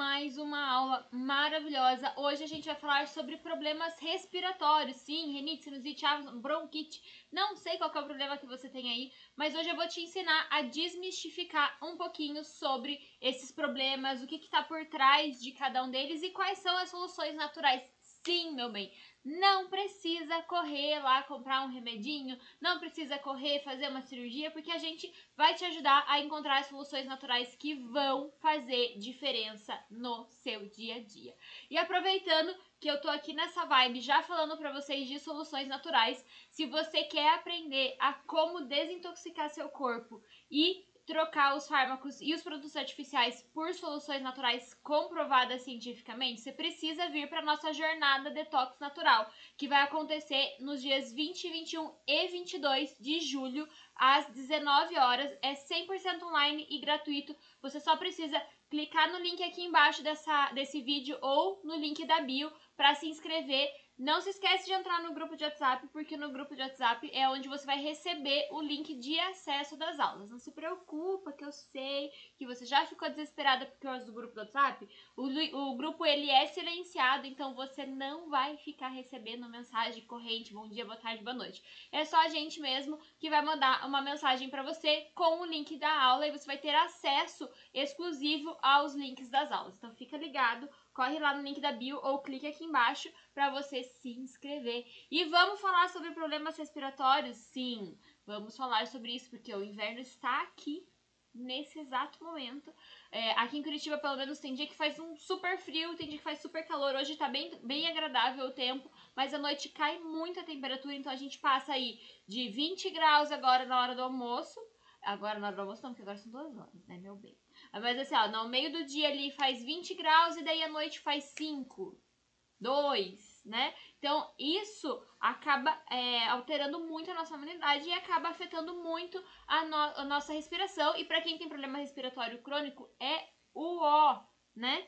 mais uma aula maravilhosa. Hoje a gente vai falar sobre problemas respiratórios. Sim, renite, sinusite, bronquite. Não sei qual é o problema que você tem aí, mas hoje eu vou te ensinar a desmistificar um pouquinho sobre esses problemas, o que está por trás de cada um deles e quais são as soluções naturais. Sim, meu bem, não precisa correr lá comprar um remedinho, não precisa correr fazer uma cirurgia, porque a gente vai te ajudar a encontrar soluções naturais que vão fazer diferença no seu dia a dia. E aproveitando que eu tô aqui nessa vibe já falando para vocês de soluções naturais, se você quer aprender a como desintoxicar seu corpo e trocar os fármacos e os produtos artificiais por soluções naturais comprovadas cientificamente, você precisa vir para nossa jornada detox natural, que vai acontecer nos dias 20, 21 e 22 de julho, às 19 horas. É 100% online e gratuito. Você só precisa clicar no link aqui embaixo dessa, desse vídeo ou no link da bio para se inscrever não se esquece de entrar no grupo de WhatsApp, porque no grupo de WhatsApp é onde você vai receber o link de acesso das aulas. Não se preocupa, que eu sei que você já ficou desesperada por causa do grupo do WhatsApp. O, o grupo ele é silenciado, então você não vai ficar recebendo mensagem corrente, bom dia, boa tarde, boa noite. É só a gente mesmo que vai mandar uma mensagem para você com o link da aula e você vai ter acesso exclusivo aos links das aulas. Então fica ligado corre lá no link da bio ou clique aqui embaixo para você se inscrever. E vamos falar sobre problemas respiratórios? Sim, vamos falar sobre isso porque o inverno está aqui nesse exato momento. É, aqui em Curitiba, pelo menos, tem dia que faz um super frio, tem dia que faz super calor. Hoje tá bem, bem agradável o tempo, mas à noite cai muito a temperatura, então a gente passa aí de 20 graus agora na hora do almoço. Agora na hora do almoço não, porque agora são duas horas, né, meu bem? Mas assim, ó, no meio do dia ali faz 20 graus e daí à noite faz 5, 2, né? Então, isso acaba é, alterando muito a nossa imunidade e acaba afetando muito a, no a nossa respiração. E para quem tem problema respiratório crônico, é o ó, né?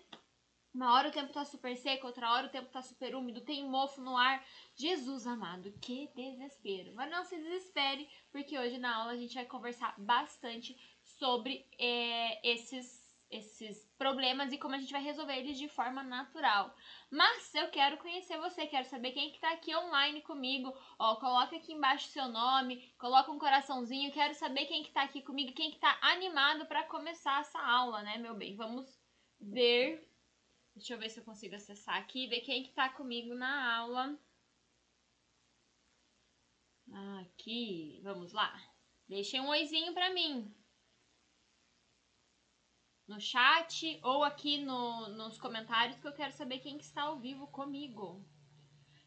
Uma hora o tempo tá super seco, outra hora o tempo tá super úmido, tem mofo no ar. Jesus amado, que desespero. Mas não se desespere, porque hoje na aula a gente vai conversar bastante sobre é, esses, esses problemas e como a gente vai resolver eles de forma natural. Mas eu quero conhecer você, quero saber quem que tá aqui online comigo. Ó, coloca aqui embaixo seu nome, coloca um coraçãozinho. Quero saber quem que tá aqui comigo, quem que tá animado para começar essa aula, né, meu bem? Vamos ver. Deixa eu ver se eu consigo acessar aqui, ver quem que tá comigo na aula. Aqui, vamos lá. Deixem um oizinho para mim no chat ou aqui no, nos comentários que eu quero saber quem que está ao vivo comigo.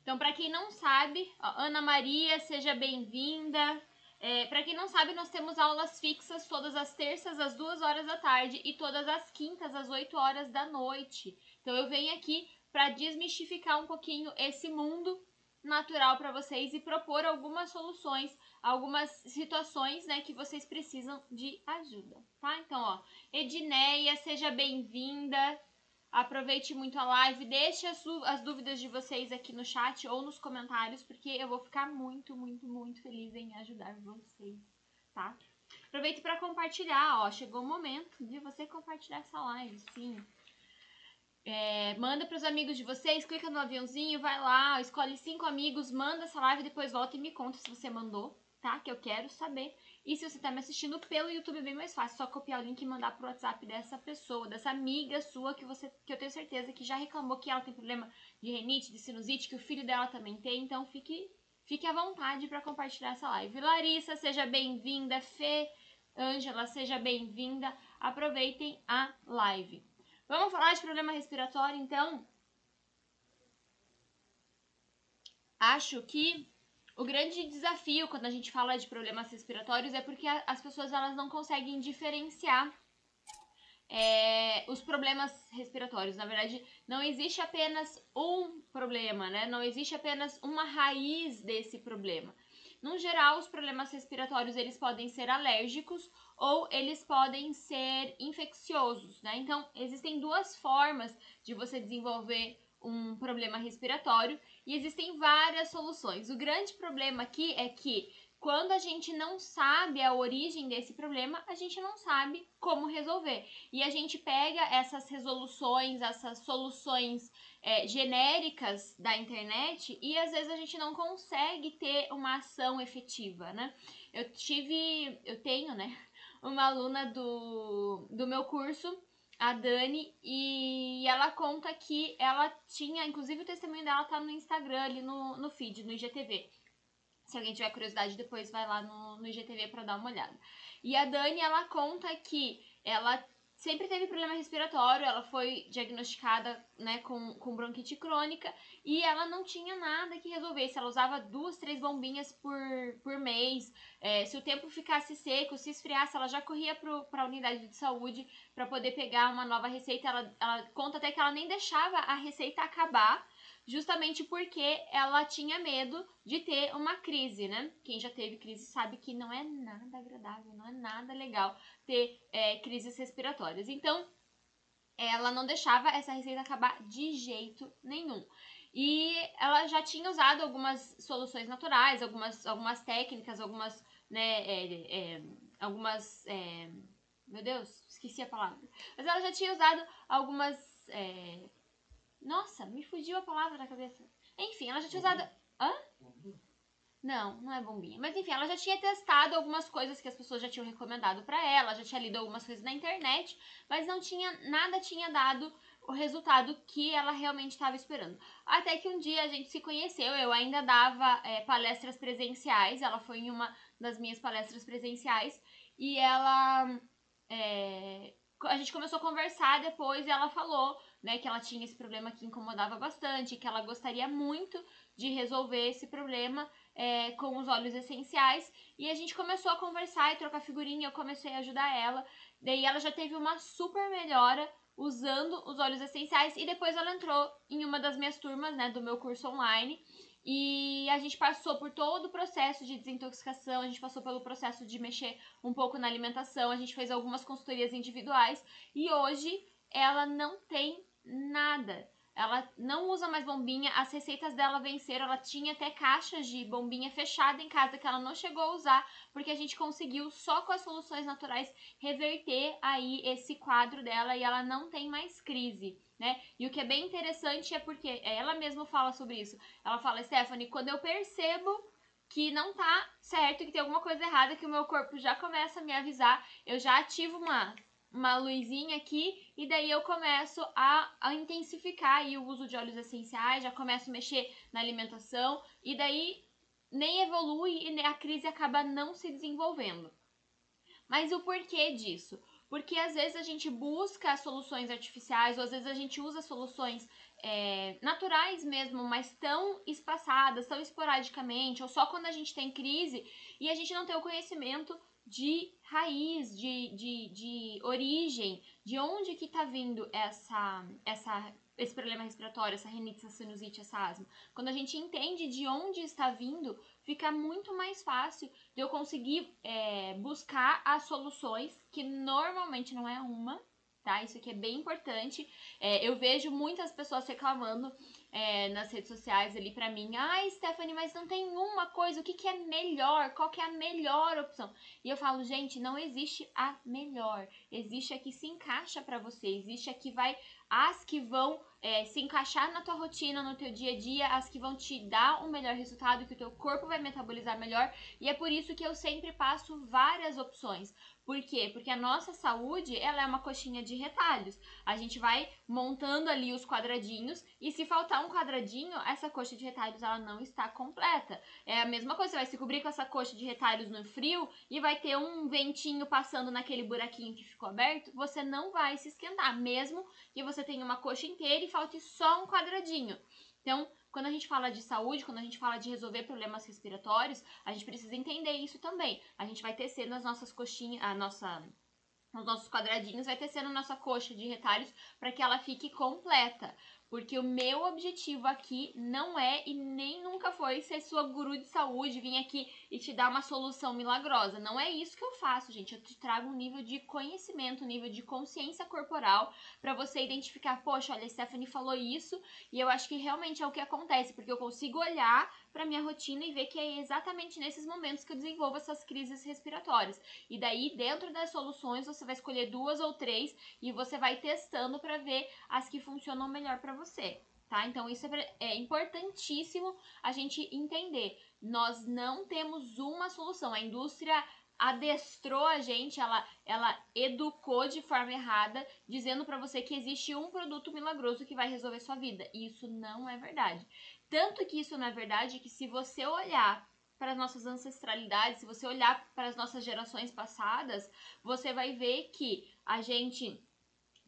Então, para quem não sabe, ó, Ana Maria, seja bem-vinda. É, para quem não sabe, nós temos aulas fixas todas as terças às duas horas da tarde e todas as quintas às 8 horas da noite. Então, eu venho aqui para desmistificar um pouquinho esse mundo natural para vocês e propor algumas soluções algumas situações, né, que vocês precisam de ajuda, tá? Então, ó, Edneia, seja bem-vinda. Aproveite muito a live, deixe as, as dúvidas de vocês aqui no chat ou nos comentários, porque eu vou ficar muito, muito, muito feliz em ajudar vocês, tá? Aproveite para compartilhar, ó, chegou o momento de você compartilhar essa live, sim. É, manda para os amigos de vocês, clica no aviãozinho, vai lá, escolhe cinco amigos, manda essa live, depois volta e me conta se você mandou, tá? Que eu quero saber. E se você tá me assistindo pelo YouTube é bem mais fácil, só copiar o link e mandar pro WhatsApp dessa pessoa, dessa amiga sua que você que eu tenho certeza que já reclamou que ela tem problema de renite, de sinusite, que o filho dela também tem, então fique fique à vontade para compartilhar essa live. Larissa, seja bem-vinda, Fê, Ângela, seja bem-vinda. Aproveitem a live. Vamos falar de problema respiratório, então? Acho que o grande desafio quando a gente fala de problemas respiratórios é porque as pessoas elas não conseguem diferenciar é, os problemas respiratórios. Na verdade, não existe apenas um problema, né? Não existe apenas uma raiz desse problema. No geral, os problemas respiratórios eles podem ser alérgicos ou eles podem ser infecciosos, né? Então, existem duas formas de você desenvolver um problema respiratório e existem várias soluções. O grande problema aqui é que quando a gente não sabe a origem desse problema, a gente não sabe como resolver. E a gente pega essas resoluções, essas soluções é, genéricas da internet e às vezes a gente não consegue ter uma ação efetiva, né? Eu tive, eu tenho, né, uma aluna do, do meu curso, a Dani, e ela conta que ela tinha, inclusive o testemunho dela tá no Instagram, ali no, no feed, no IGTV se alguém tiver curiosidade, depois vai lá no, no IGTV para dar uma olhada. E a Dani, ela conta que ela sempre teve problema respiratório, ela foi diagnosticada né, com, com bronquite crônica e ela não tinha nada que resolvesse. Ela usava duas, três bombinhas por, por mês. É, se o tempo ficasse seco, se esfriasse, ela já corria para a unidade de saúde para poder pegar uma nova receita. Ela, ela conta até que ela nem deixava a receita acabar justamente porque ela tinha medo de ter uma crise, né? Quem já teve crise sabe que não é nada agradável, não é nada legal ter é, crises respiratórias. Então, ela não deixava essa receita acabar de jeito nenhum. E ela já tinha usado algumas soluções naturais, algumas, algumas técnicas, algumas, né, é, é, algumas, é, meu Deus, esqueci a palavra. Mas ela já tinha usado algumas é, nossa, me fugiu a palavra da cabeça. Enfim, ela já tinha usado. Hã? Não, não é bombinha. Mas enfim, ela já tinha testado algumas coisas que as pessoas já tinham recomendado para ela, já tinha lido algumas coisas na internet, mas não tinha nada tinha dado o resultado que ela realmente estava esperando. Até que um dia a gente se conheceu, eu ainda dava é, palestras presenciais, ela foi em uma das minhas palestras presenciais e ela é, a gente começou a conversar depois e ela falou né, que ela tinha esse problema que incomodava bastante, que ela gostaria muito de resolver esse problema é, com os óleos essenciais. E a gente começou a conversar e trocar figurinha, eu comecei a ajudar ela. Daí ela já teve uma super melhora usando os óleos essenciais e depois ela entrou em uma das minhas turmas, né, do meu curso online. E a gente passou por todo o processo de desintoxicação, a gente passou pelo processo de mexer um pouco na alimentação, a gente fez algumas consultorias individuais e hoje ela não tem nada. Ela não usa mais bombinha, as receitas dela venceram. Ela tinha até caixas de bombinha fechada em casa que ela não chegou a usar, porque a gente conseguiu só com as soluções naturais reverter aí esse quadro dela e ela não tem mais crise. Né? E o que é bem interessante é porque ela mesma fala sobre isso. Ela fala, Stephanie, quando eu percebo que não tá certo, que tem alguma coisa errada, que o meu corpo já começa a me avisar, eu já ativo uma uma luzinha aqui e daí eu começo a, a intensificar aí o uso de óleos essenciais, já começo a mexer na alimentação e daí nem evolui e a crise acaba não se desenvolvendo. Mas o porquê disso? Porque às vezes a gente busca soluções artificiais, ou às vezes a gente usa soluções é, naturais mesmo, mas tão espaçadas, tão esporadicamente, ou só quando a gente tem crise e a gente não tem o conhecimento de raiz, de, de, de origem, de onde que tá vindo essa, essa, esse problema respiratório, essa rinite, essa sinusite, essa asma. Quando a gente entende de onde está vindo, fica muito mais fácil de eu conseguir é, buscar as soluções, que normalmente não é uma, tá? Isso aqui é bem importante. É, eu vejo muitas pessoas reclamando é, nas redes sociais ali para mim, ai Stephanie, mas não tem uma coisa, o que, que é melhor? Qual que é a melhor opção? E eu falo, gente, não existe a melhor, existe a que se encaixa para você, existe a que vai, as que vão é, se encaixar na tua rotina, no teu dia a dia, as que vão te dar um melhor resultado, que o teu corpo vai metabolizar melhor, e é por isso que eu sempre passo várias opções. Por quê? Porque a nossa saúde, ela é uma coxinha de retalhos. A gente vai montando ali os quadradinhos e se faltar um quadradinho, essa coxa de retalhos ela não está completa. É a mesma coisa, você vai se cobrir com essa coxa de retalhos no frio e vai ter um ventinho passando naquele buraquinho que ficou aberto, você não vai se esquentar, mesmo que você tenha uma coxa inteira e falte só um quadradinho. Então, quando a gente fala de saúde, quando a gente fala de resolver problemas respiratórios, a gente precisa entender isso também. A gente vai tecer nas nossas coxinhas, a nossa nos nossos quadradinhos, vai tecer na nossa coxa de retalhos para que ela fique completa. Porque o meu objetivo aqui não é e nem nunca foi ser sua guru de saúde, vir aqui e te dar uma solução milagrosa. Não é isso que eu faço, gente. Eu te trago um nível de conhecimento, um nível de consciência corporal para você identificar, poxa, olha, a Stephanie falou isso e eu acho que realmente é o que acontece, porque eu consigo olhar para minha rotina e ver que é exatamente nesses momentos que eu desenvolvo essas crises respiratórias. E daí, dentro das soluções, você vai escolher duas ou três e você vai testando para ver as que funcionam melhor para você. Tá? Então, isso é, é importantíssimo a gente entender. Nós não temos uma solução. A indústria adestrou a gente, ela, ela educou de forma errada, dizendo para você que existe um produto milagroso que vai resolver sua vida. E isso não é verdade. Tanto que isso é verdade que se você olhar para as nossas ancestralidades, se você olhar para as nossas gerações passadas, você vai ver que a gente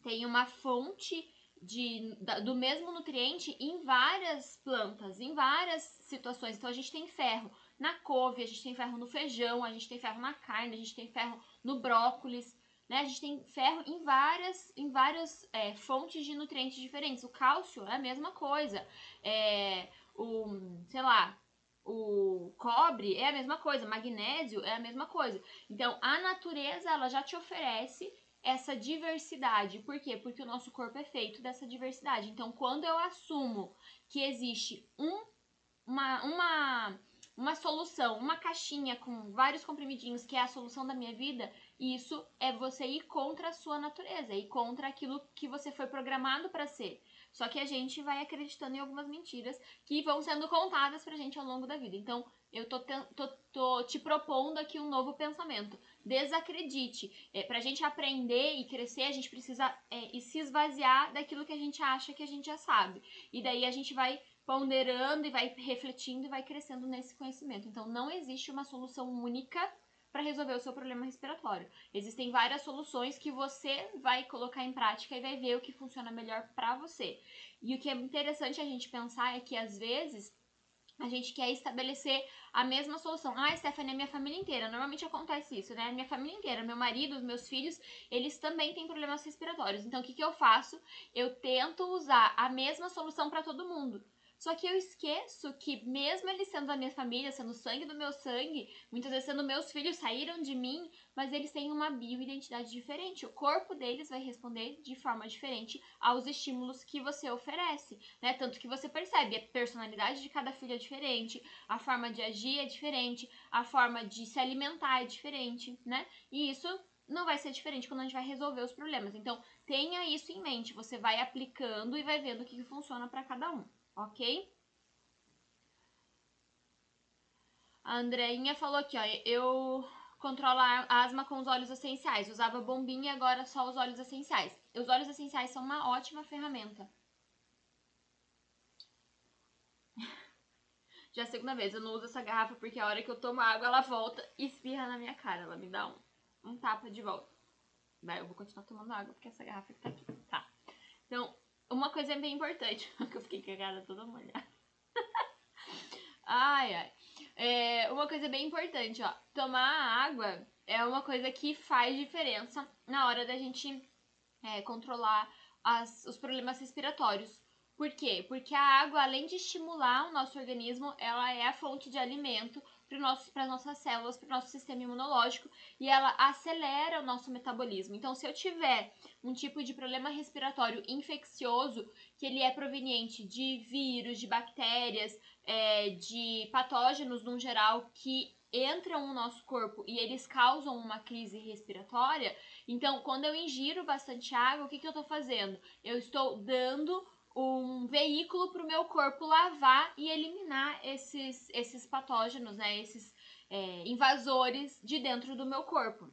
tem uma fonte de, do mesmo nutriente em várias plantas, em várias situações. Então a gente tem ferro na couve, a gente tem ferro no feijão, a gente tem ferro na carne, a gente tem ferro no brócolis, né? A gente tem ferro em várias, em várias é, fontes de nutrientes diferentes. O cálcio é a mesma coisa. É, o, sei lá, o cobre é a mesma coisa, magnésio é a mesma coisa. Então, a natureza ela já te oferece essa diversidade. Por quê? Porque o nosso corpo é feito dessa diversidade. Então, quando eu assumo que existe um, uma, uma uma solução, uma caixinha com vários comprimidinhos que é a solução da minha vida, isso é você ir contra a sua natureza, ir contra aquilo que você foi programado para ser. Só que a gente vai acreditando em algumas mentiras que vão sendo contadas pra gente ao longo da vida. Então, eu tô, tô, tô te propondo aqui um novo pensamento. Desacredite. É, pra gente aprender e crescer, a gente precisa é, se esvaziar daquilo que a gente acha que a gente já sabe. E daí a gente vai ponderando e vai refletindo e vai crescendo nesse conhecimento. Então, não existe uma solução única para resolver o seu problema respiratório. Existem várias soluções que você vai colocar em prática e vai ver o que funciona melhor para você. E o que é interessante a gente pensar é que às vezes a gente quer estabelecer a mesma solução. Ah, Stephanie, é minha família inteira. Normalmente acontece isso, né? Minha família inteira, meu marido, os meus filhos, eles também têm problemas respiratórios. Então, o que, que eu faço? Eu tento usar a mesma solução para todo mundo. Só que eu esqueço que, mesmo eles sendo da minha família, sendo sangue do meu sangue, muitas vezes sendo meus filhos, saíram de mim, mas eles têm uma bioidentidade diferente. O corpo deles vai responder de forma diferente aos estímulos que você oferece, né? Tanto que você percebe, a personalidade de cada filho é diferente, a forma de agir é diferente, a forma de se alimentar é diferente, né? E isso não vai ser diferente quando a gente vai resolver os problemas. Então, tenha isso em mente. Você vai aplicando e vai vendo o que funciona para cada um ok? A Andreinha falou aqui, ó, eu controlo a asma com os óleos essenciais. Usava bombinha e agora só os óleos essenciais. Os óleos essenciais são uma ótima ferramenta. Já é a segunda vez, eu não uso essa garrafa porque a hora que eu tomo água ela volta e espirra na minha cara. Ela me dá um, um tapa de volta. Eu vou continuar tomando água porque essa garrafa que tá aqui. Tá. Então, uma coisa bem importante, que eu fiquei com a cara toda molhada. ai, ai. É, uma coisa bem importante, ó. Tomar água é uma coisa que faz diferença na hora da gente é, controlar as, os problemas respiratórios. Por quê? Porque a água, além de estimular o nosso organismo, ela é a fonte de alimento para as nossas células, para o nosso sistema imunológico e ela acelera o nosso metabolismo. Então, se eu tiver um tipo de problema respiratório infeccioso, que ele é proveniente de vírus, de bactérias, é, de patógenos no geral que entram no nosso corpo e eles causam uma crise respiratória, então quando eu ingiro bastante água, o que, que eu estou fazendo? Eu estou dando um veículo para o meu corpo lavar e eliminar esses, esses patógenos, né? Esses é, invasores de dentro do meu corpo.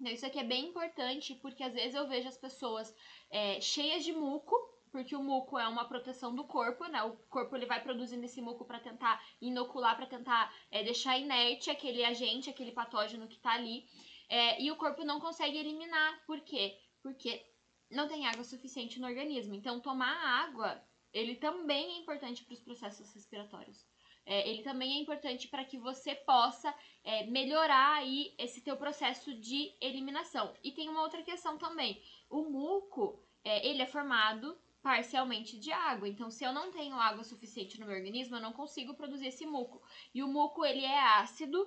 Então, isso aqui é bem importante porque às vezes eu vejo as pessoas é, cheias de muco, porque o muco é uma proteção do corpo, né? O corpo ele vai produzindo esse muco para tentar inocular, para tentar é, deixar inerte aquele agente, aquele patógeno que está ali. É, e o corpo não consegue eliminar. Por quê? Porque não tem água suficiente no organismo. Então, tomar água, ele também é importante para os processos respiratórios. É, ele também é importante para que você possa é, melhorar aí esse teu processo de eliminação. E tem uma outra questão também. O muco, é, ele é formado parcialmente de água. Então, se eu não tenho água suficiente no meu organismo, eu não consigo produzir esse muco. E o muco, ele é ácido,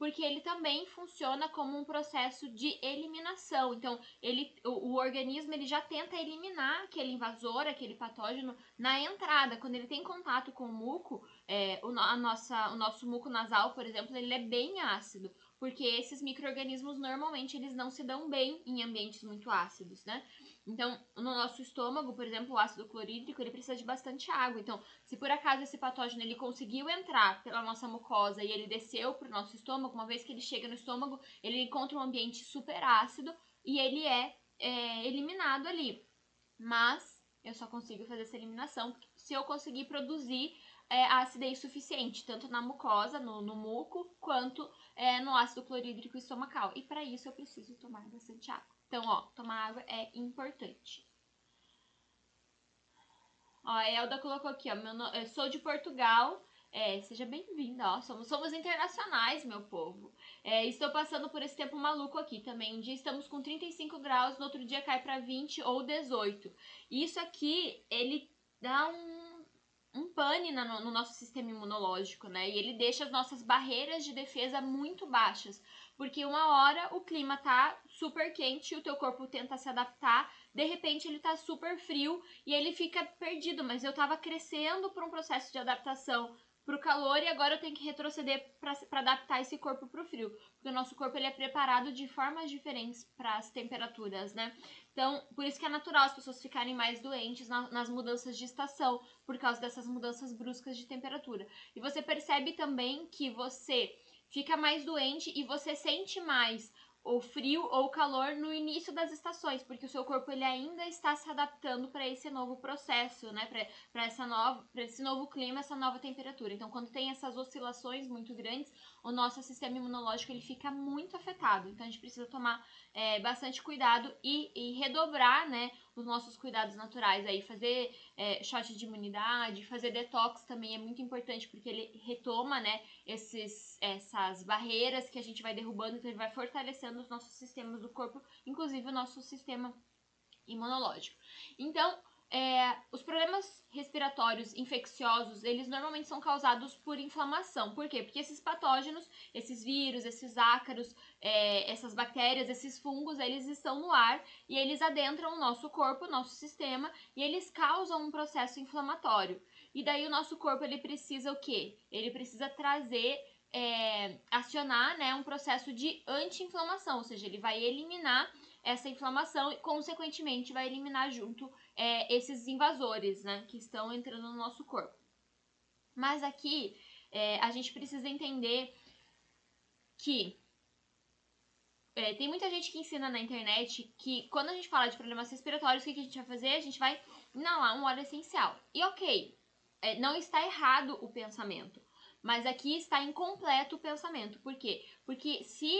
porque ele também funciona como um processo de eliminação. Então, ele, o, o, organismo ele já tenta eliminar aquele invasor, aquele patógeno na entrada. Quando ele tem contato com o muco, é, o, a nossa, o nosso muco nasal, por exemplo, ele é bem ácido, porque esses micro-organismos normalmente eles não se dão bem em ambientes muito ácidos, né? Então, no nosso estômago, por exemplo, o ácido clorídrico, ele precisa de bastante água. Então, se por acaso esse patógeno ele conseguiu entrar pela nossa mucosa e ele desceu para o nosso estômago, uma vez que ele chega no estômago, ele encontra um ambiente super ácido e ele é, é eliminado ali. Mas eu só consigo fazer essa eliminação se eu conseguir produzir é, a acidez suficiente, tanto na mucosa, no, no muco, quanto é, no ácido clorídrico estomacal. E para isso eu preciso tomar bastante água. Então, ó, tomar água é importante. Ó, a Elda colocou aqui, ó, meu no... eu sou de Portugal. É, seja bem-vinda, ó. Somos, somos internacionais, meu povo. É, estou passando por esse tempo maluco aqui também. Um dia estamos com 35 graus, no outro dia cai para 20 ou 18. Isso aqui, ele dá um, um pane no, no nosso sistema imunológico, né? E ele deixa as nossas barreiras de defesa muito baixas. Porque uma hora o clima tá super quente o teu corpo tenta se adaptar, de repente ele tá super frio e ele fica perdido, mas eu tava crescendo por um processo de adaptação para o calor e agora eu tenho que retroceder para adaptar esse corpo para o frio, porque o nosso corpo ele é preparado de formas diferentes para as temperaturas, né? Então, por isso que é natural as pessoas ficarem mais doentes na, nas mudanças de estação, por causa dessas mudanças bruscas de temperatura. E você percebe também que você fica mais doente e você sente mais o frio ou o calor no início das estações, porque o seu corpo ele ainda está se adaptando para esse novo processo, né? Para essa nova, para esse novo clima, essa nova temperatura. Então, quando tem essas oscilações muito grandes, o nosso sistema imunológico ele fica muito afetado. Então, a gente precisa tomar é, bastante cuidado e, e, redobrar, né, os nossos cuidados naturais aí, fazer é, shot de imunidade, fazer detox também é muito importante porque ele retoma, né, esses, essas barreiras que a gente vai derrubando, então ele vai fortalecendo os nossos sistemas do corpo, inclusive o nosso sistema imunológico. Então, é, os problemas respiratórios infecciosos, eles normalmente são causados por inflamação. Por quê? Porque esses patógenos, esses vírus, esses ácaros, é, essas bactérias, esses fungos, eles estão no ar e eles adentram o nosso corpo, o nosso sistema, e eles causam um processo inflamatório. E daí o nosso corpo, ele precisa o quê? Ele precisa trazer é, acionar né, um processo de anti-inflamação, ou seja, ele vai eliminar essa inflamação e, consequentemente, vai eliminar junto é, esses invasores, né, que estão entrando no nosso corpo. Mas aqui é, a gente precisa entender que é, tem muita gente que ensina na internet que quando a gente fala de problemas respiratórios, o que, a gente vai fazer? A gente vai inalar um óleo essencial. E ok, é, não está errado o pensamento, mas aqui está incompleto o pensamento. Por quê? Porque se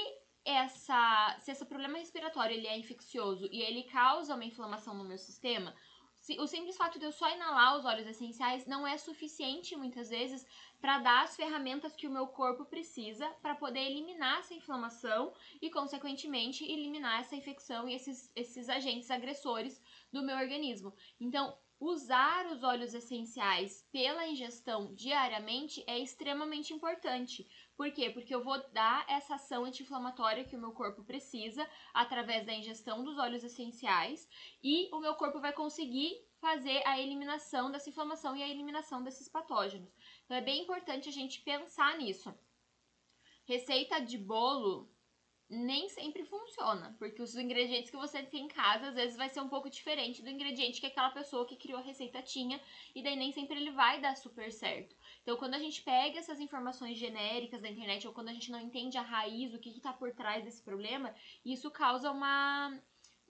essa, se esse problema respiratório ele é infeccioso e ele causa uma inflamação no meu sistema, se, o simples fato de eu só inalar os óleos essenciais não é suficiente muitas vezes para dar as ferramentas que o meu corpo precisa para poder eliminar essa inflamação e, consequentemente, eliminar essa infecção e esses, esses agentes agressores do meu organismo. Então, Usar os óleos essenciais pela ingestão diariamente é extremamente importante. Por quê? Porque eu vou dar essa ação anti-inflamatória que o meu corpo precisa através da ingestão dos óleos essenciais e o meu corpo vai conseguir fazer a eliminação dessa inflamação e a eliminação desses patógenos. Então é bem importante a gente pensar nisso. Receita de bolo nem sempre funciona, porque os ingredientes que você tem em casa às vezes vai ser um pouco diferente do ingrediente que aquela pessoa que criou a receita tinha, e daí nem sempre ele vai dar super certo. Então, quando a gente pega essas informações genéricas da internet ou quando a gente não entende a raiz, o que está por trás desse problema, isso causa uma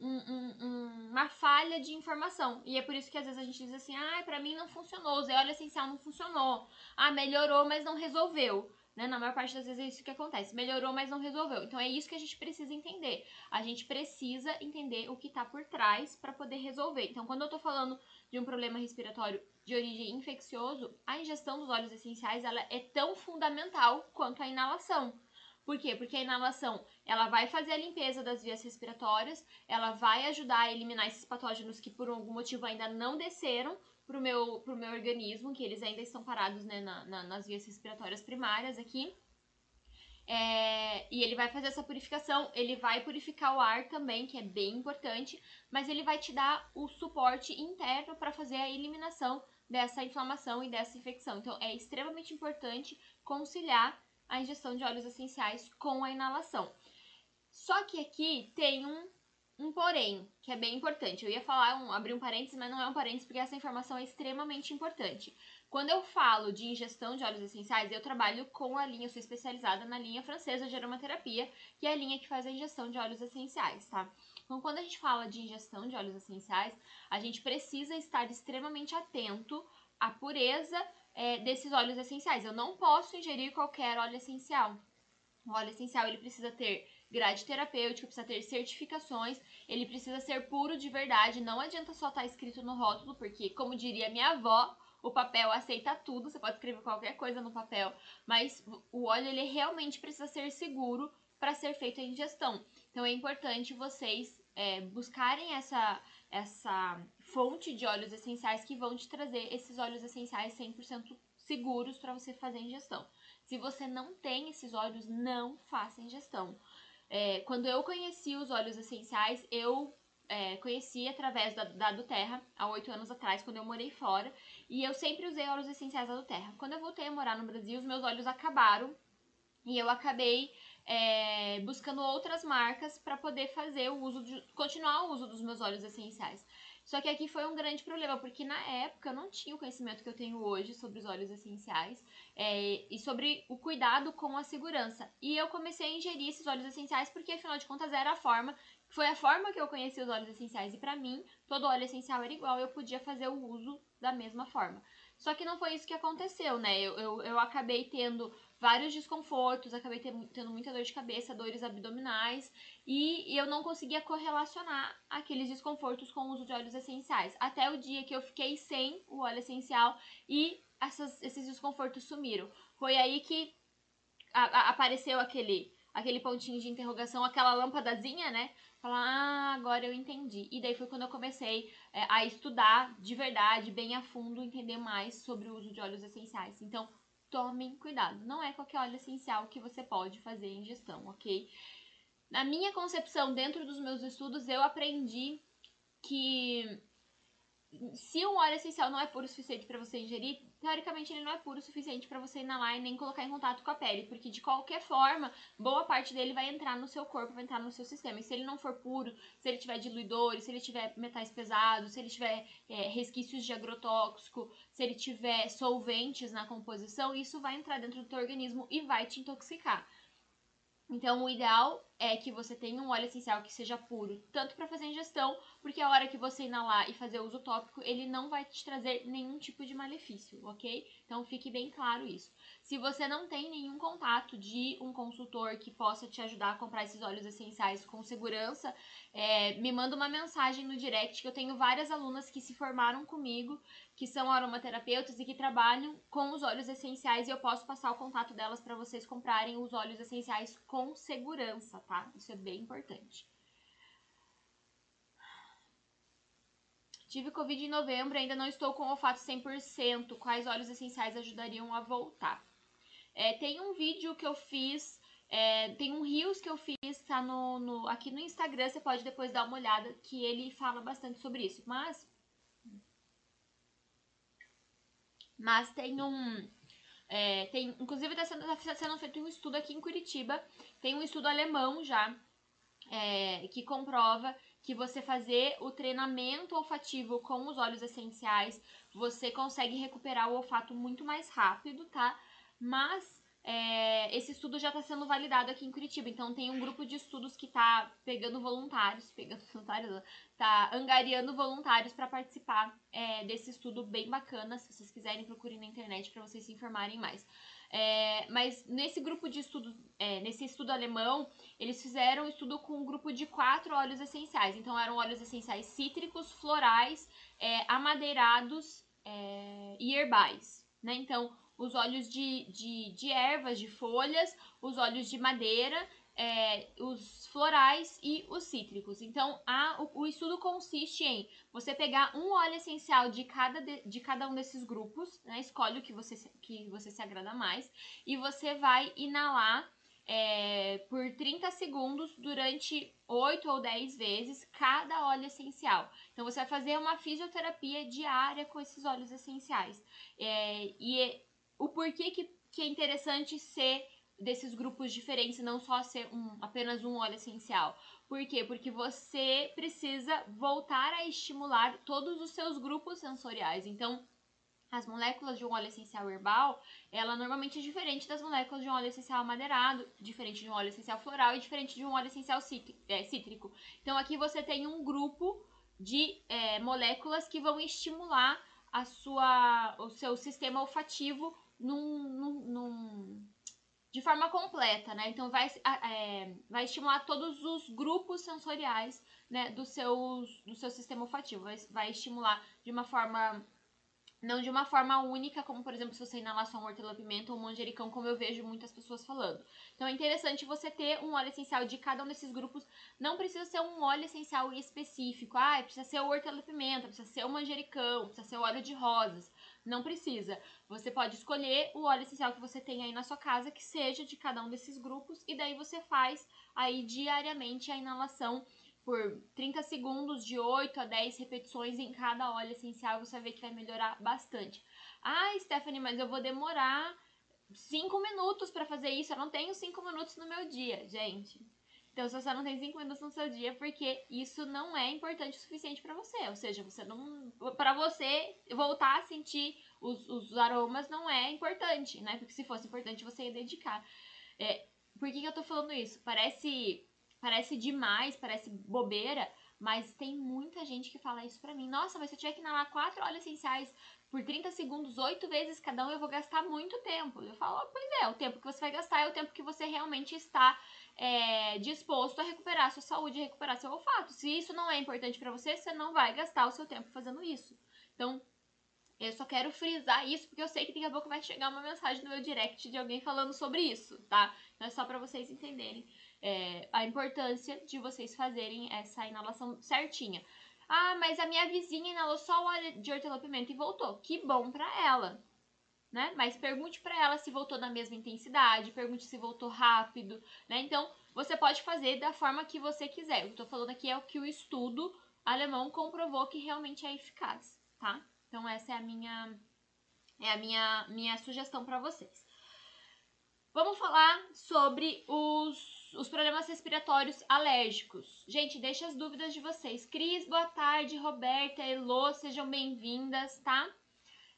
um, um, uma falha de informação. E é por isso que às vezes a gente diz assim: ah, pra mim não funcionou, o óleo essencial não funcionou. Ah, melhorou, mas não resolveu. Né? Na maior parte das vezes é isso que acontece. Melhorou, mas não resolveu. Então é isso que a gente precisa entender. A gente precisa entender o que está por trás para poder resolver. Então, quando eu estou falando de um problema respiratório de origem infeccioso, a ingestão dos óleos essenciais ela é tão fundamental quanto a inalação. Por quê? Porque a inalação ela vai fazer a limpeza das vias respiratórias, ela vai ajudar a eliminar esses patógenos que por algum motivo ainda não desceram pro meu, pro meu organismo, que eles ainda estão parados né, na, na, nas vias respiratórias primárias aqui. É, e ele vai fazer essa purificação, ele vai purificar o ar também, que é bem importante, mas ele vai te dar o suporte interno para fazer a eliminação dessa inflamação e dessa infecção. Então, é extremamente importante conciliar a ingestão de óleos essenciais com a inalação. Só que aqui tem um, um porém, que é bem importante. Eu ia falar, um, abrir um parênteses, mas não é um parênteses, porque essa informação é extremamente importante. Quando eu falo de ingestão de óleos essenciais, eu trabalho com a linha, eu sou especializada na linha francesa de aromaterapia, que é a linha que faz a ingestão de óleos essenciais, tá? Então, quando a gente fala de ingestão de óleos essenciais, a gente precisa estar extremamente atento à pureza é, desses óleos essenciais. Eu não posso ingerir qualquer óleo essencial. O óleo essencial ele precisa ter grade terapêutica, precisa ter certificações, ele precisa ser puro de verdade. Não adianta só estar tá escrito no rótulo, porque, como diria minha avó, o papel aceita tudo, você pode escrever qualquer coisa no papel, mas o óleo ele realmente precisa ser seguro para ser feita a ingestão. Então é importante vocês é, buscarem essa, essa fonte de óleos essenciais que vão te trazer esses óleos essenciais 100% seguros para você fazer a ingestão. Se você não tem esses óleos, não faça ingestão. É, quando eu conheci os óleos essenciais, eu é, conheci através da, da do Terra, há oito anos atrás, quando eu morei fora. E eu sempre usei óleos essenciais da Terra. Quando eu voltei a morar no Brasil, os meus olhos acabaram. E eu acabei é, buscando outras marcas para poder fazer o uso de. continuar o uso dos meus óleos essenciais. Só que aqui foi um grande problema, porque na época eu não tinha o conhecimento que eu tenho hoje sobre os óleos essenciais é, e sobre o cuidado com a segurança. E eu comecei a ingerir esses óleos essenciais porque, afinal de contas, era a forma, foi a forma que eu conheci os óleos essenciais. E para mim, todo óleo essencial era igual, eu podia fazer o uso da mesma forma. Só que não foi isso que aconteceu, né? Eu, eu, eu acabei tendo vários desconfortos, acabei tendo muita dor de cabeça, dores abdominais, e, e eu não conseguia correlacionar aqueles desconfortos com o uso de óleos essenciais. Até o dia que eu fiquei sem o óleo essencial e essas, esses desconfortos sumiram. Foi aí que a, a, apareceu aquele, aquele pontinho de interrogação, aquela lâmpadazinha, né? Falar, ah, agora eu entendi. E daí foi quando eu comecei é, a estudar de verdade, bem a fundo, entender mais sobre o uso de óleos essenciais. Então, tomem cuidado. Não é qualquer óleo essencial que você pode fazer ingestão, ok? Na minha concepção, dentro dos meus estudos, eu aprendi que se um óleo essencial não é puro o suficiente para você ingerir, teoricamente ele não é puro o suficiente para você inalar e nem colocar em contato com a pele, porque de qualquer forma, boa parte dele vai entrar no seu corpo, vai entrar no seu sistema. E se ele não for puro, se ele tiver diluidores, se ele tiver metais pesados, se ele tiver é, resquícios de agrotóxico, se ele tiver solventes na composição, isso vai entrar dentro do teu organismo e vai te intoxicar. Então, o ideal é que você tenha um óleo essencial que seja puro, tanto para fazer ingestão, porque a hora que você inalar e fazer uso tópico, ele não vai te trazer nenhum tipo de malefício, ok? Então, fique bem claro isso. Se você não tem nenhum contato de um consultor que possa te ajudar a comprar esses óleos essenciais com segurança, é, me manda uma mensagem no direct que eu tenho várias alunas que se formaram comigo, que são aromaterapeutas e que trabalham com os óleos essenciais e eu posso passar o contato delas para vocês comprarem os óleos essenciais com segurança, tá? Isso é bem importante. Tive Covid em novembro, ainda não estou com olfato 100%. Quais óleos essenciais ajudariam a voltar? É, tem um vídeo que eu fiz, é, tem um Rios que eu fiz, tá no, no, aqui no Instagram, você pode depois dar uma olhada, que ele fala bastante sobre isso. Mas. Mas tem um. É, tem, inclusive está sendo, tá sendo feito um estudo aqui em Curitiba. Tem um estudo alemão já é, que comprova que você fazer o treinamento olfativo com os óleos essenciais, você consegue recuperar o olfato muito mais rápido, tá? mas é, esse estudo já está sendo validado aqui em Curitiba. Então tem um grupo de estudos que está pegando voluntários, pegando voluntários, tá angariando voluntários para participar é, desse estudo bem bacana. Se vocês quiserem, procurem na internet para vocês se informarem mais. É, mas nesse grupo de estudo, é, nesse estudo alemão, eles fizeram um estudo com um grupo de quatro óleos essenciais. Então eram óleos essenciais cítricos, florais, é, amadeirados é, e herbais. Né? Então, os óleos de, de, de ervas, de folhas, os óleos de madeira, é, os florais e os cítricos. Então, a, o, o, estudo consiste em você pegar um óleo essencial de cada, de, de cada um desses grupos, né? escolhe o que você, que você se agrada mais, e você vai inalar é, por 30 segundos durante 8 ou 10 vezes cada óleo essencial. Então você vai fazer uma fisioterapia diária com esses óleos essenciais. É, e é, o porquê que, que é interessante ser desses grupos diferentes, não só ser um, apenas um óleo essencial. Por quê? Porque você precisa voltar a estimular todos os seus grupos sensoriais. Então, as moléculas de um óleo essencial herbal, ela normalmente é diferente das moléculas de um óleo essencial amadeirado, diferente de um óleo essencial floral e diferente de um óleo essencial é, cítrico. Então aqui você tem um grupo de é, moléculas que vão estimular a sua, o seu sistema olfativo num, num, num de forma completa, né? Então vai, é, vai estimular todos os grupos sensoriais né, do, seus, do seu sistema olfativo. Vai, vai estimular de uma forma não de uma forma única, como por exemplo se você inalar só um hortelã-pimenta ou um manjericão, como eu vejo muitas pessoas falando. Então é interessante você ter um óleo essencial de cada um desses grupos. Não precisa ser um óleo essencial específico. Ah, precisa ser o hortelã-pimenta, precisa ser o manjericão, precisa ser o óleo de rosas. Não precisa. Você pode escolher o óleo essencial que você tem aí na sua casa, que seja de cada um desses grupos, e daí você faz aí diariamente a inalação por 30 segundos, de 8 a 10 repetições em cada óleo essencial, você vai ver que vai melhorar bastante. Ah, Stephanie, mas eu vou demorar 5 minutos para fazer isso, eu não tenho 5 minutos no meu dia, gente. Então, você não tem 5 minutos no seu dia, porque isso não é importante o suficiente para você. Ou seja, você não. para você voltar a sentir os, os aromas não é importante, né? Porque se fosse importante, você ia dedicar. É, por que, que eu tô falando isso? Parece Parece demais, parece bobeira, mas tem muita gente que fala isso pra mim. Nossa, mas se eu tiver que inalar quatro óleos essenciais por 30 segundos, oito vezes cada um, eu vou gastar muito tempo. Eu falo, oh, pois é, o tempo que você vai gastar é o tempo que você realmente está é, disposto a recuperar a sua saúde, a recuperar seu olfato. Se isso não é importante para você, você não vai gastar o seu tempo fazendo isso. Então, eu só quero frisar isso porque eu sei que daqui a pouco vai chegar uma mensagem no meu direct de alguém falando sobre isso, tá? Então é só para vocês entenderem é, a importância de vocês fazerem essa inalação certinha. Ah, mas a minha vizinha inalou só o óleo de hortelã-pimenta e voltou. Que bom pra ela, né? Mas pergunte para ela se voltou na mesma intensidade, pergunte se voltou rápido, né? Então, você pode fazer da forma que você quiser. O que eu tô falando aqui é o que o estudo alemão comprovou que realmente é eficaz, tá? Então, essa é a minha é a minha minha sugestão para vocês. Vamos falar sobre os, os problemas respiratórios alérgicos. Gente, deixa as dúvidas de vocês. Cris, boa tarde. Roberta, Elô, sejam bem-vindas, tá?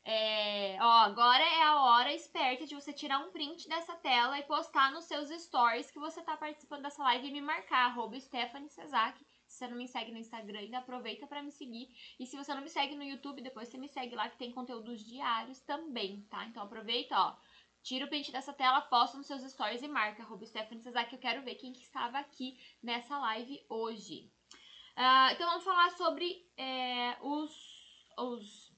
É, ó, agora é a hora esperta de você tirar um print dessa tela e postar nos seus stories que você tá participando dessa live e me marcar, arroba Stephanie Cezak. Se você não me segue no Instagram, ainda aproveita para me seguir. E se você não me segue no YouTube, depois você me segue lá que tem conteúdos diários também, tá? Então aproveita, ó. Tira o print dessa tela, posta nos seus stories e marca arroba Stephanie que eu quero ver quem que estava aqui nessa live hoje. Uh, então vamos falar sobre é, os, os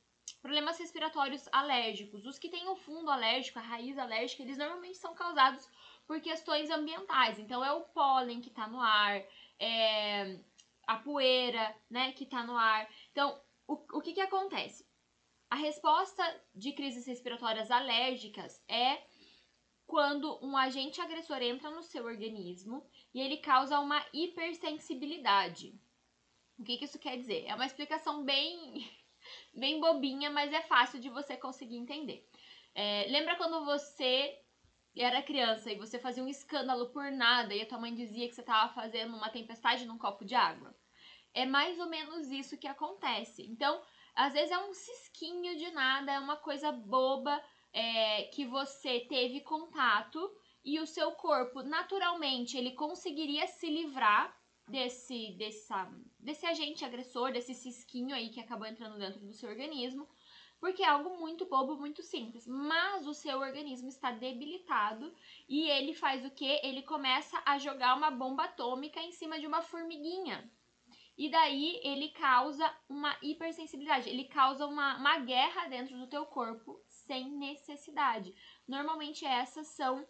problemas respiratórios alérgicos. Os que têm o fundo alérgico, a raiz alérgica, eles normalmente são causados por questões ambientais. Então é o pólen que está no ar, é a poeira, né, que está no ar. Então, o, o que que acontece? A resposta de crises respiratórias alérgicas é quando um agente agressor entra no seu organismo e ele causa uma hipersensibilidade. O que, que isso quer dizer? É uma explicação bem, bem bobinha, mas é fácil de você conseguir entender. É, lembra quando você era criança e você fazia um escândalo por nada e a tua mãe dizia que você estava fazendo uma tempestade num copo de água? É mais ou menos isso que acontece. Então, às vezes é um cisquinho de nada, é uma coisa boba é, que você teve contato e o seu corpo naturalmente ele conseguiria se livrar desse, dessa, desse agente agressor, desse cisquinho aí que acabou entrando dentro do seu organismo, porque é algo muito bobo, muito simples. Mas o seu organismo está debilitado e ele faz o que? Ele começa a jogar uma bomba atômica em cima de uma formiguinha. E daí ele causa uma hipersensibilidade, ele causa uma, uma guerra dentro do teu corpo sem necessidade. Normalmente essas são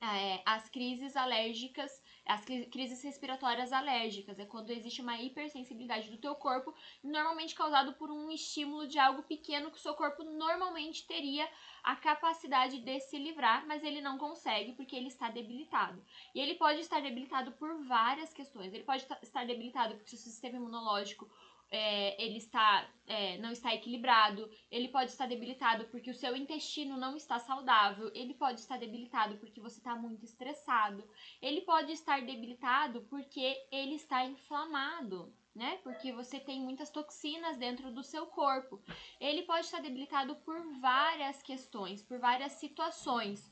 é, as crises alérgicas, As crises respiratórias alérgicas é quando existe uma hipersensibilidade do teu corpo, normalmente causado por um estímulo de algo pequeno que o seu corpo normalmente teria a capacidade de se livrar, mas ele não consegue porque ele está debilitado. E ele pode estar debilitado por várias questões. Ele pode estar debilitado porque o seu sistema imunológico é, ele está, é, não está equilibrado, ele pode estar debilitado porque o seu intestino não está saudável, ele pode estar debilitado porque você está muito estressado, ele pode estar debilitado porque ele está inflamado, né? Porque você tem muitas toxinas dentro do seu corpo. Ele pode estar debilitado por várias questões, por várias situações.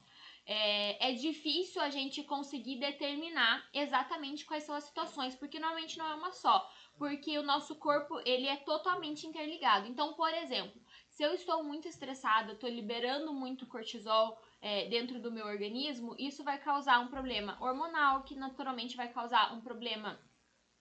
É, é, difícil a gente conseguir determinar exatamente quais são as situações, porque normalmente não é uma só porque o nosso corpo ele é totalmente interligado. Então, por exemplo, se eu estou muito estressada, estou liberando muito cortisol é, dentro do meu organismo, isso vai causar um problema hormonal, que naturalmente vai causar um problema